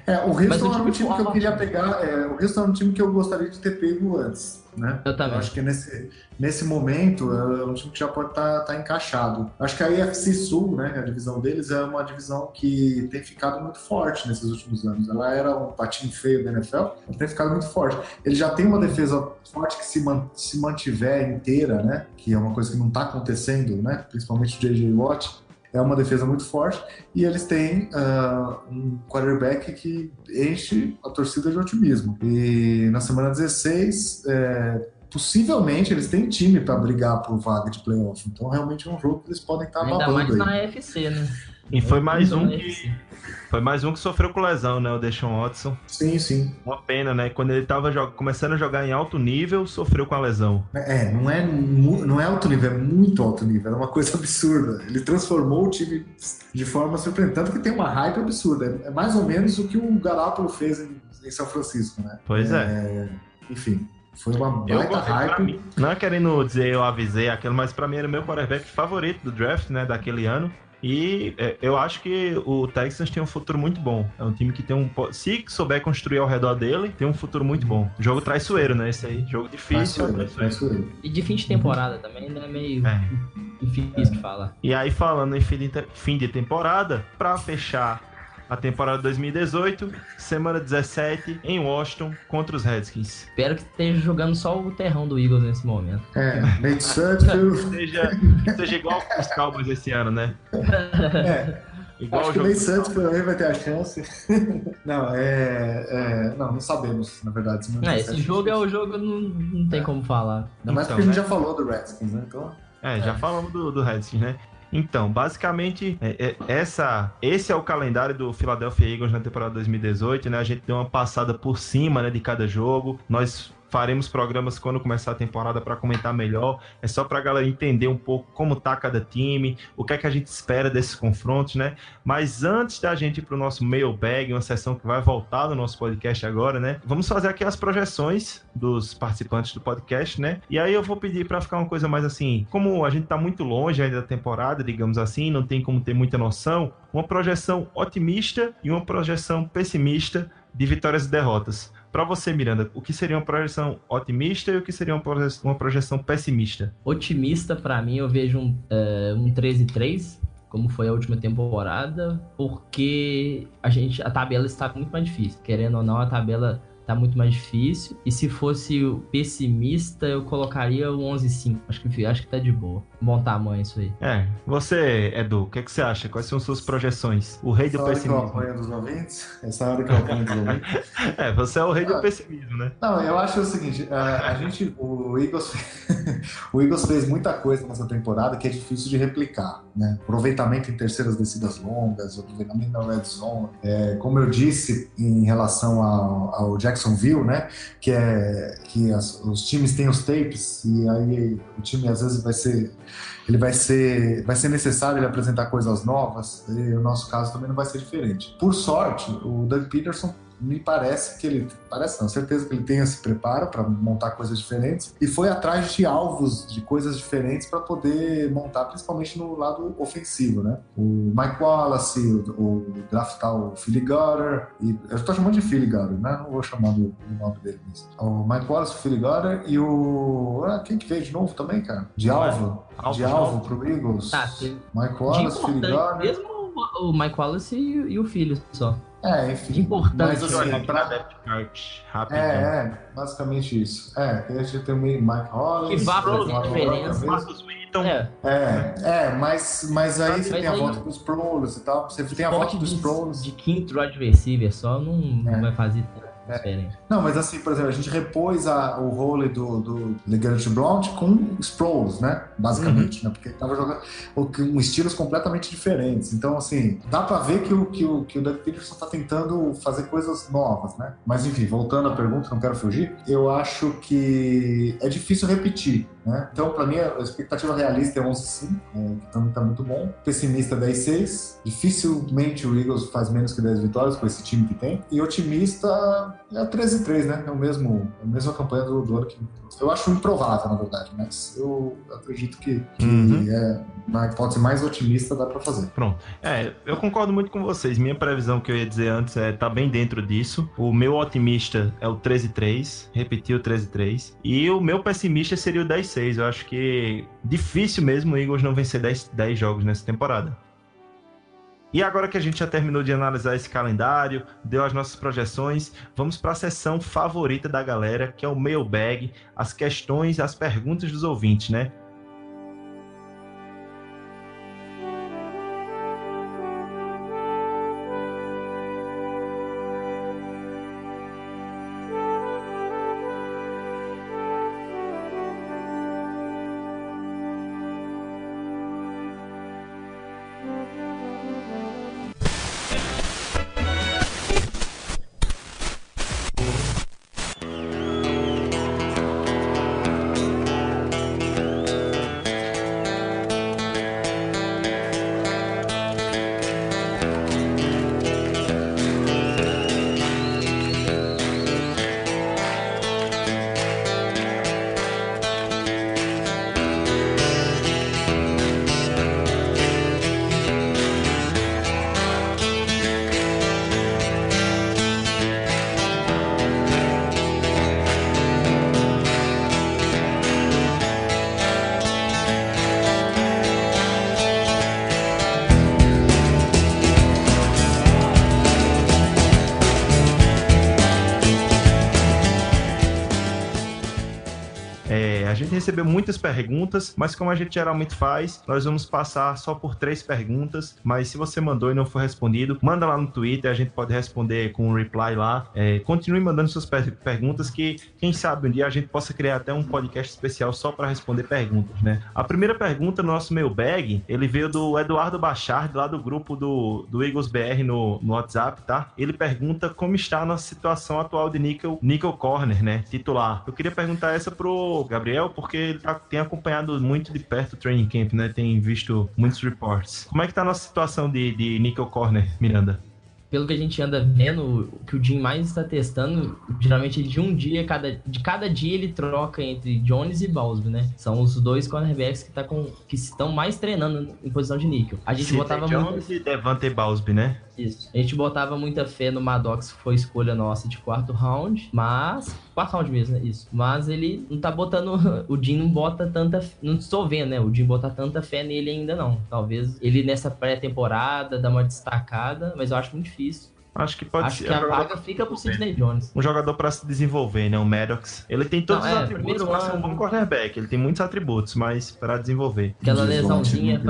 É, o Houston era um time time que eu forte. queria pegar. É, o Houston é um time que eu gostaria de ter pego antes, né? Eu também. acho que nesse, nesse momento é um time que já pode estar encaixado. Acho que a IFC Sul, né, a divisão deles, é uma divisão que tem ficado muito forte nesses últimos anos. Ela era um patinho feio da NFL, tem ficado muito forte. Ele já tem uma defesa forte que se, man- se mantiver inteira, né, que é uma coisa que não está acontecendo, né, principalmente o J.J. Watt. É uma defesa muito forte e eles têm ah, um quarterback que enche a torcida de otimismo. E na semana 16, é, possivelmente eles têm time para brigar por vaga de playoff. Então realmente é um jogo que eles podem estar Ainda mais babando na aí. AFC, né? E foi mais um que. Foi mais um que sofreu com lesão, né? O Deshaun Watson. Sim, sim. Uma pena, né? Quando ele tava jo- começando a jogar em alto nível, sofreu com a lesão. É, não é, não é alto nível, é muito alto nível. É uma coisa absurda. Ele transformou o time de forma surpreendente. Tanto que tem uma hype absurda. É- É mais ou menos o que o Garoppolo fez em, em São Francisco, né? Pois é. Enfim, foi uma baita hype. mim, não é querendo dizer eu avisei aquilo, mas pra mim era o meu quarterback favorito do draft, né? Daquele ano. E é, eu acho que o Texans tem um futuro muito bom. É um time que tem um. Se souber construir ao redor dele, tem um futuro muito bom. Jogo traiçoeiro, né? Esse aí. Jogo difícil. Traiçoeiro, traiçoeiro. traiçoeiro. E de fim de temporada também, né? Meio É. difícil de falar. E aí, falando em fim de, fim de temporada, pra fechar a temporada 2018, semana 17, em Washington, contra os Redskins. Espero que esteja jogando só o terrão do Eagles nesse momento. É, Nate Sudfeld. Seja, seja igual os Cowboys esse ano, né? É, Igual acho que o. Nate Sudfeld também vai ter a chance. não, é, é, Não, não sabemos, na verdade. se não É, esse chance. jogo é o jogo, não, não tem como falar. Ainda mais Então, porque a gente né? já falou do Redskins, né? Então, É, já falamos do, do Redskins, né? Então, basicamente, é- é- essa, esse é o calendário do Philadelphia Eagles na temporada 2018, né? A gente deu uma passada por cima né, de cada jogo. Nós faremos programas quando começar a temporada para comentar melhor. É só para a galera entender um pouco como tá cada time, o que é que a gente espera desses confrontos, né? Mas antes da gente ir para o nosso mailbag, uma sessão que vai voltar no nosso podcast agora, né? Vamos fazer aqui as projeções dos participantes do podcast, né? E aí eu vou pedir para ficar uma coisa mais assim, como a gente tá muito longe ainda da temporada, digamos assim, não tem como ter muita noção, uma projeção otimista e uma projeção pessimista de vitórias e derrotas. Para você, Miranda, o que seria uma projeção otimista e o que seria uma proje- uma projeção pessimista? Otimista, pra mim, eu vejo um, é, um 13-3, como foi a última temporada, porque a gente a tabela está muito mais difícil. Querendo ou não, a tabela tá muito mais difícil. E se fosse o pessimista, eu colocaria o 11-5. Acho que, acho que tá de boa. Bom tamanho isso aí. É, você, Edu, o que, que você acha? Quais são suas projeções? O rei do Essa hora que eu pessimismo. apanho dos ouvintes? Essa hora que eu apanho dos ouvintes? É, você é o rei do Ah. pessimismo, né? Não, eu acho o seguinte, a, a gente, o Eagles, o Eagles fez muita coisa nessa temporada que é difícil de replicar, né? Aproveitamento em terceiras descidas longas, aproveitamento na red zone, é, como eu disse em relação ao, ao Jacksonville, né? Que é que as- os times têm os tapes e aí o time às vezes vai ser ele vai ser, vai ser necessário ele apresentar coisas novas, e o nosso caso também não vai ser diferente. Por sorte, o Doug Peterson me parece que ele, parece não, certeza que ele tem esse preparo para montar coisas diferentes e foi atrás de alvos de coisas diferentes para poder montar, principalmente no lado ofensivo, né? O Mike Wallace, o, o draftar o Philly Gutter, e eu estou chamando de Philly Gutter, né? Não vou chamar do, do nome dele mesmo. O Mike Wallace, o Philly Gutter e o. Ah, quem que veio de novo também, cara? De é? alvo? De alvo alvo. pro Eagles. Tá, Mike Wallace, Philly Gutter. mesmo o Mike Wallace e, o- e o filho só. É, enfim. Importante, Mas assim, pra, depth chart. É, é, basicamente isso. É, a gente tem o Mike Hollis. Que vá tem fazer uma diferença. outra vez. Marcus Wheaton. É, É, é, mas, mas aí você Mas tem a volta dos Proles e tal. Você tem a volta dos de, Proles. de quinto wide receiver só não, não É. vai fazer tanta diferença. Não, mas assim, por exemplo, a gente repôs a- o role do, do Legarrette Blount com Sproles, né? Basicamente, né? Porque ele tava jogando com estilos completamente diferentes. Então, assim, dá pra ver que o, que o, que o Doug Peterson tá tentando fazer coisas novas, né? Mas enfim, voltando à pergunta, não quero fugir, eu acho que é difícil repetir, né? Então, pra mim, a expectativa realista é 11-5, né? que também tá muito bom. Pessimista 10-6. Dificilmente o Eagles faz menos que 10 vitórias com esse time que tem. E otimista é 13-3, né? É o mesmo, a mesma campanha do, do ano que. Eu acho improvável, na verdade, mas eu acredito que, que Uhum. é, na hipótese mais otimista dá pra fazer. É, eu concordo muito com vocês. Minha previsão que eu ia dizer antes é tá bem dentro disso. O meu otimista é o 13-3, repetiu o 13-3. E o meu pessimista seria o 10-6. Eu acho que difícil mesmo o Eagles não vencer 10, 10 jogos nessa temporada. E agora que a gente já terminou de analisar esse calendário, deu as nossas projeções, vamos para a sessão favorita da galera, que é o mailbag, as questões, as perguntas dos ouvintes, né? Muitas perguntas, mas como a gente geralmente faz, nós vamos passar só por três perguntas. Mas se você mandou e não foi respondido, manda lá no Twitter, a gente pode responder com um reply lá. É, continue mandando suas per- perguntas, que quem sabe um dia a gente possa criar até um podcast especial só para responder perguntas, né? A primeira pergunta no nosso mailbag, ele veio do Eduardo Bachard, lá do grupo do, do Eagles BR no, no WhatsApp, tá? Ele pergunta como está a nossa situação atual de Nickel, Nickel Corner, né? Titular. Eu queria perguntar essa pro Gabriel, porque ele tá- tem acompanhado muito de perto o training camp, né? Tem visto muitos reports. Como é que tá a nossa situação de, de Nickel Corner, Miranda? Pelo que a gente anda vendo, o que o Jim mais está testando, geralmente de um dia, cada, de cada dia ele troca entre Jones e Balsby, né? São os dois cornerbacks que, tá com, que estão mais treinando em posição de níquel. A gente Sidney botava Jones muito. e Devante Balsby, né? Isso. A gente botava muita fé no Maddox, que foi escolha nossa de quarto round, mas. Quarto round mesmo, né? Isso. Mas ele não tá botando. O Jim não bota tanta. Não estou vendo, né? O Jim botar tanta fé nele ainda não. Talvez ele nessa pré-temporada dá uma destacada, mas eu acho muito difícil. Acho que pode Acho ser. que a um jogador- vaga fica pro Sidney Jones. um jogador pra se desenvolver, né? O Maddox. Ele tem todos Não, os é, atributos primeiro pra ser um ano. bom cornerback. Ele tem muitos atributos, mas pra desenvolver. Aquela lesãozinha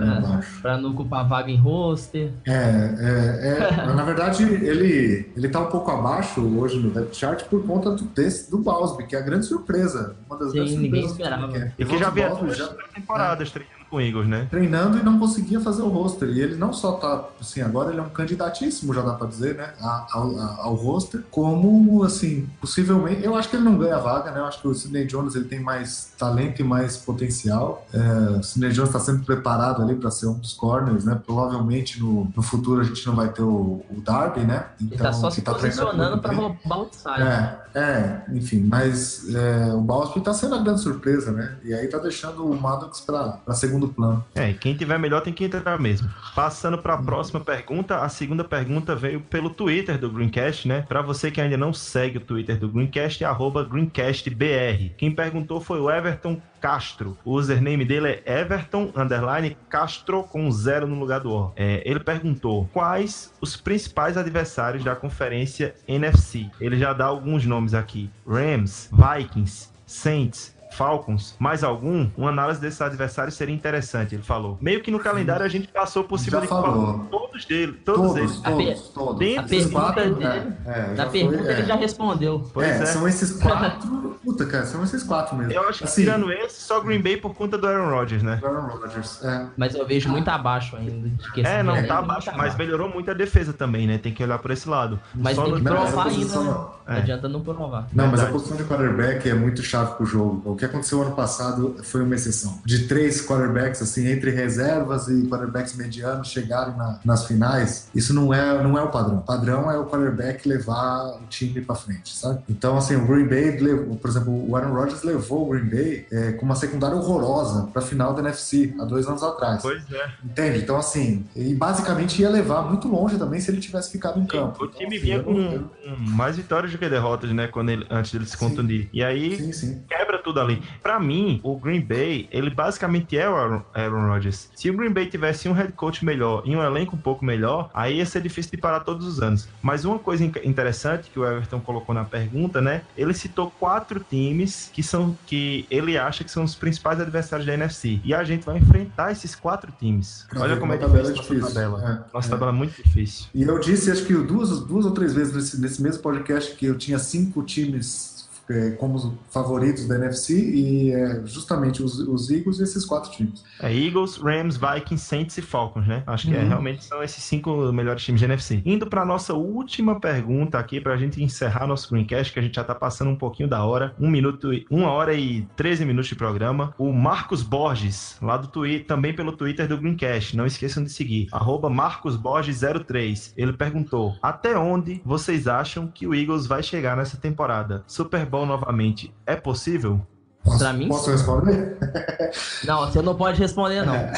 pra não ocupar vaga em roster. É, é, é, mas na verdade ele, ele tá um pouco abaixo hoje no depth chart por conta do, desse, do Bausby, que é a grande surpresa. Uma das Sim, grandes ninguém surpresas esperava. do camp. E que já havia duas já temporadas treinando com o Eagles, né? treinando e não conseguia fazer o roster. E ele não só tá, assim, agora ele é um candidatíssimo, já dá pra dizer, né, a- ao, a- ao roster, como, assim, possivelmente, eu acho que ele não ganha vaga, né, eu acho que o Sidney Jones, ele tem mais talento e mais potencial. É, o Sidney Jones tá sempre preparado ali pra ser um dos corners, né, provavelmente no, no futuro a gente não vai ter o, o Darby, né, Ele tá só se tá treinando posicionando pra roubar o. É, é, enfim, mas é, o Bausby tá sendo a grande surpresa, né? E aí tá deixando o Maddox pra, pra segundo plano. É, quem tiver melhor tem que entrar mesmo. Passando para a próxima pergunta, a segunda pergunta veio pelo Twitter do Greencast, né? Para você que ainda não segue o Twitter do Greencast, é arroba GreencastBR. Quem perguntou foi o Everton Castro. O username dele é Everton underline Castro com zero no lugar do O. É, ele perguntou quais os principais adversários da conferência NFC. Ele já dá alguns nomes aqui: Rams, Vikings, Saints, Falcons, mais algum, uma análise desses adversários seria interessante, ele falou. Meio que no calendário a gente passou por cima Já de falou. todos dele, todos, Todos, eles. Todos, todos. Dentro A pergunta quatro, dele, é, é, na já pergunta foi, ele é. já respondeu. Pois é, é. são esses quatro. Puta, cara, são esses quatro mesmo. Eu acho que assim, tirando esse, só Green Bay por conta do Aaron Rodgers, né? Aaron Rodgers. É. Mas eu vejo muito abaixo ainda. É, não, time tá abaixo, mas melhorou muito a defesa também, né? Tem que olhar por esse lado. Mas Só tem que Não, provar ainda, posição né? não. Não É. adianta não provar. Não, mas a posição de quarterback é muito chave pro jogo. O que aconteceu ano passado foi uma exceção. De três quarterbacks, assim, entre reservas e quarterbacks medianos chegarem na- nas finais, isso não é, não é o padrão. O padrão é o quarterback levar o time pra frente, sabe? Então, assim, o Green Bay, levou, por exemplo, o Aaron Rodgers levou o Green Bay é, com uma secundária horrorosa pra final da NFC, há dois anos atrás. Pois é. Entende? Então, assim, e basicamente ia levar muito longe também se ele tivesse ficado em campo. O Então, time assim, vinha com, com mais vitórias do que derrotas, né? Quando ele, antes dele se Sim. contundir. E aí Sim, sim. quebra tudo Pra mim, o Green Bay, ele basicamente é o Aaron, Aaron Rodgers. Se o Green Bay tivesse um head coach melhor e um elenco um pouco melhor, aí ia ser difícil de parar todos os anos. Mas uma coisa in- interessante que o Everton colocou na pergunta, né? Ele citou quatro times que são que ele acha que são os principais adversários da NFC. E a gente vai enfrentar esses quatro times. Olha como é difícil é nossa difícil. tabela. É, Nossa é. tabela é muito difícil. E eu disse, acho que duas, duas ou três vezes nesse, nesse mesmo podcast que eu tinha cinco times é, como favoritos da NFC e é, justamente os, os Eagles e esses quatro times. É Eagles, Rams, Vikings, Saints e Falcons, né? Acho que é, Uhum. realmente são esses cinco melhores times de NFC. Indo para nossa última pergunta aqui, para a gente encerrar nosso Greencast, que a gente já tá passando um pouquinho da hora, um minuto, uma hora e 13 minutos de programa. O Marcos Borges, lá do Twitter, também pelo Twitter do Greencast, não esqueçam de seguir, arroba marcosborges03. Ele perguntou, até onde vocês acham que o Eagles vai chegar nessa temporada? Super Bowl novamente, é possível? Posso, Pra mim, posso responder? Não, você não pode responder, não.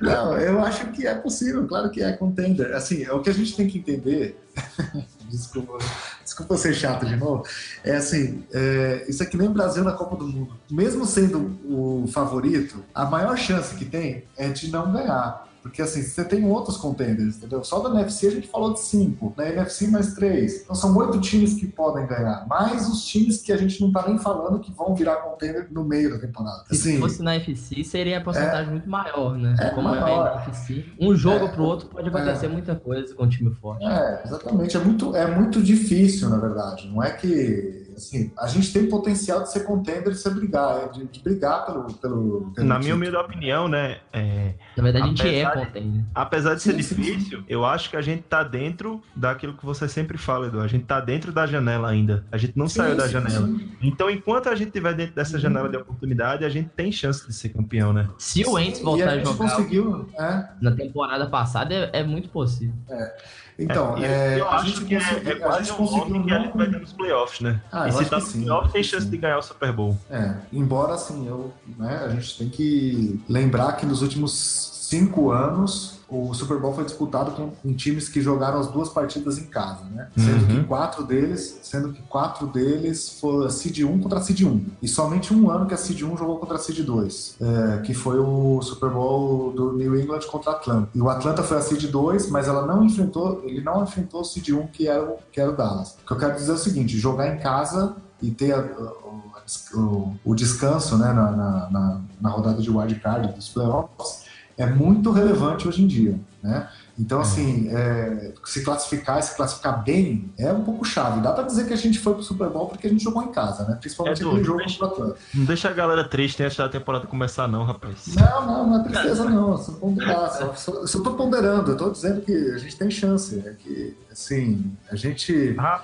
Não, eu acho que é possível, claro que é contender. Assim, o que a gente tem que entender. desculpa, desculpa ser chato de novo. É assim, é, isso é que nem o Brasil na Copa do Mundo. Mesmo sendo o favorito, a maior chance que tem é de não ganhar. Porque assim, você tem outros contenders, entendeu? Só da NFC a gente falou de cinco, na NFC mais três. Então são oito times que podem ganhar, mais os times que a gente não tá nem falando que vão virar contender no meio da temporada. Se Assim, fosse na FC, seria a porcentagem muito maior, né? É Como maior. é na FC, um jogo É. pro outro pode acontecer muita coisa com um time forte. É, exatamente. É muito, é muito difícil, na verdade. Não é que. Assim, a gente tem potencial de ser contender e ser brigar, é de, de brigar pelo. pelo, pelo Na minha humilde opinião, né? é, Na verdade, a gente é Apesar de- contender. Apesar de ser Sim, sim, difícil, eu acho que a gente tá dentro daquilo que você sempre fala, Edu. A gente tá dentro da janela ainda. A gente não Sim, saiu da sim, janela. sim. Então, enquanto a gente estiver dentro dessa janela de oportunidade, a gente tem chance de ser campeão, né? Se o Ents E voltar a a gente jogar conseguiu. É, na temporada passada, é, é muito possível. Então, eu, é, eu acho que é, é quase um conseguiu que a gente vai ter nos playoffs, né? Ah, e se tá que nos playoffs, tem chance sim. de ganhar o Super Bowl. É, embora assim, eu, né, a gente tem que lembrar que nos últimos cinco anos o Super Bowl foi disputado com, com times que jogaram as duas partidas em casa, né? Sendo que quatro deles, sendo que quatro deles foi a Seed 1 contra a Seed 1. E somente um ano que a Seed 1 jogou contra a Seed 2, é, que foi o Super Bowl do New England contra a Atlanta. E o Atlanta foi a Seed 2, mas ela não enfrentou, ele não enfrentou o Seed 1 que era o, que era o Dallas. O que eu quero dizer é o seguinte, jogar em casa e ter a- o, o- o descanso né, na, na, na- na rodada de wildcard dos playoffs é muito relevante hoje em dia, né? Então, assim, é, se classificar e se classificar bem é um pouco chave. Dá pra dizer que a gente foi pro Super Bowl porque a gente jogou em casa, né? Principalmente É aquele jogo mas- contra o Atlanta. Não deixa a galera triste antes da temporada começar, não, rapaz. Não, não, não é tristeza não, é só ponderar. Só, só, só tô ponderando, eu tô dizendo que a gente tem chance. É que, assim, a gente... Ah,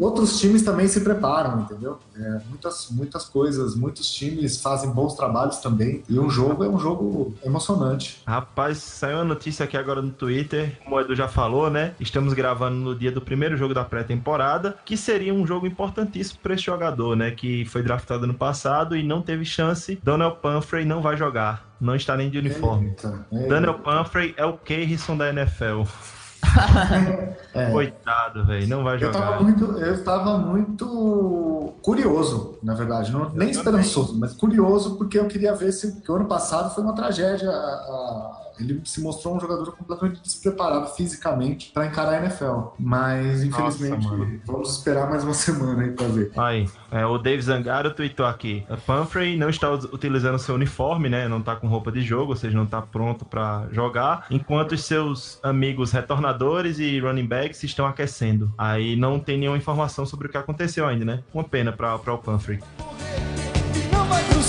Outros times também se preparam, entendeu? É, muitas, muitas coisas, muitos times fazem bons trabalhos também. E um jogo é um jogo emocionante. Rapaz, saiu uma notícia aqui agora no Twitter, como o Edu já falou, né? Estamos gravando no dia do primeiro jogo da pré-temporada, que seria um jogo importantíssimo para esse jogador, né? Que foi draftado no passado e não teve chance. Daniel Pumphrey não vai jogar, não está nem de uniforme. Eita, é. Daniel Pumphrey é o Keirson da NFL. É. Coitado, velho, não vai Eu jogar. tava muito, eu tava muito curioso, na verdade, não, nem esperançoso, mas curioso porque eu queria ver se o ano passado foi uma tragédia. a- a- ele se mostrou um jogador completamente despreparado fisicamente para encarar a NFL. Mas infelizmente mano. vamos esperar mais uma semana aí para ver. Aí, é, o Dave Zangaro tweetou aqui. A Pumphrey não está utilizando seu uniforme, né? Não tá com roupa de jogo, ou seja, não tá pronto para jogar, enquanto os seus amigos retornadores e running backs estão aquecendo. Aí não tem nenhuma informação sobre o que aconteceu ainda, né? Uma pena para o Pumphrey. E não vai pro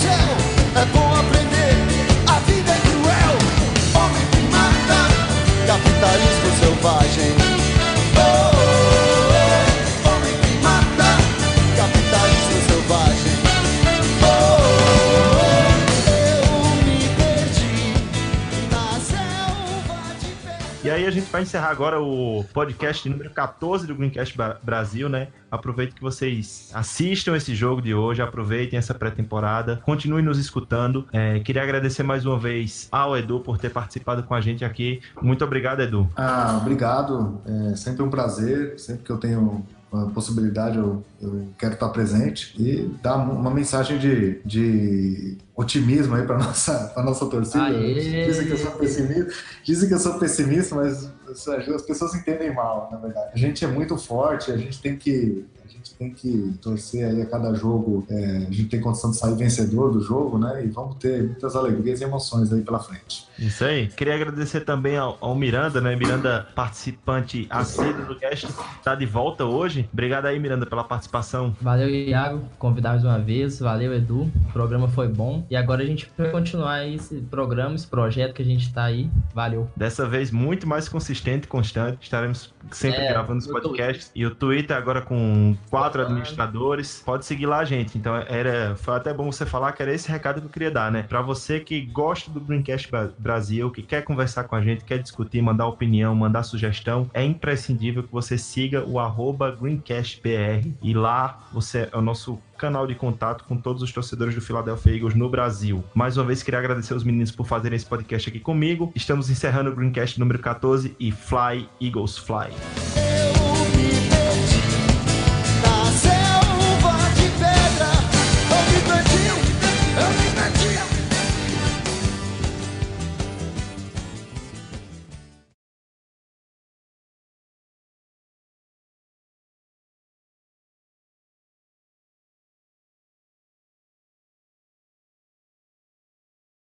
vai encerrar agora o podcast número 14 do Greencast Brasil, né? Aproveito que vocês assistam esse jogo de hoje, aproveitem essa pré-temporada, continuem nos escutando. É, queria agradecer mais uma vez ao Edu por ter participado com a gente aqui. Muito obrigado, Edu. Ah, obrigado. É sempre um prazer. Sempre que eu tenho a possibilidade, eu, eu quero estar presente e dar uma mensagem de, de otimismo aí para nossa para nossa torcida. Aê! Dizem que eu sou pessimista, dizem que eu sou pessimista, mas as pessoas entendem mal, na verdade. A gente é muito forte, a gente tem que a gente tem que torcer aí a cada jogo. é, a gente tem condição de sair vencedor do jogo, né? E vamos ter muitas alegrias e emoções aí pela frente. Isso aí. Queria agradecer também ao, ao Miranda, né? Miranda, participante assíduo do cast, tá de volta hoje. Obrigado aí, Miranda, pela participação. Valeu, Iago, convidar mais uma vez. Valeu, Edu. O programa foi bom. E agora a gente vai continuar esse programa, esse projeto que a gente tá aí. Valeu. Dessa vez muito mais consistente e constante. Estaremos sempre É, gravando os podcasts. E o Twitter agora com quatro administradores. Pode seguir lá, gente. Então era, foi até bom você falar que era esse recado que eu queria dar, né? Pra você que gosta do Greencast Brasil, que quer conversar com a gente, quer discutir, mandar opinião, mandar sugestão, é imprescindível que você siga o arroba GreencastBR. E lá você é o nosso canal de contato com todos os torcedores do Philadelphia Eagles no Brasil. Mais uma vez, queria agradecer os meninos por fazerem esse podcast aqui comigo. Estamos encerrando o Greencast número 14 e Fly, Eagles Fly.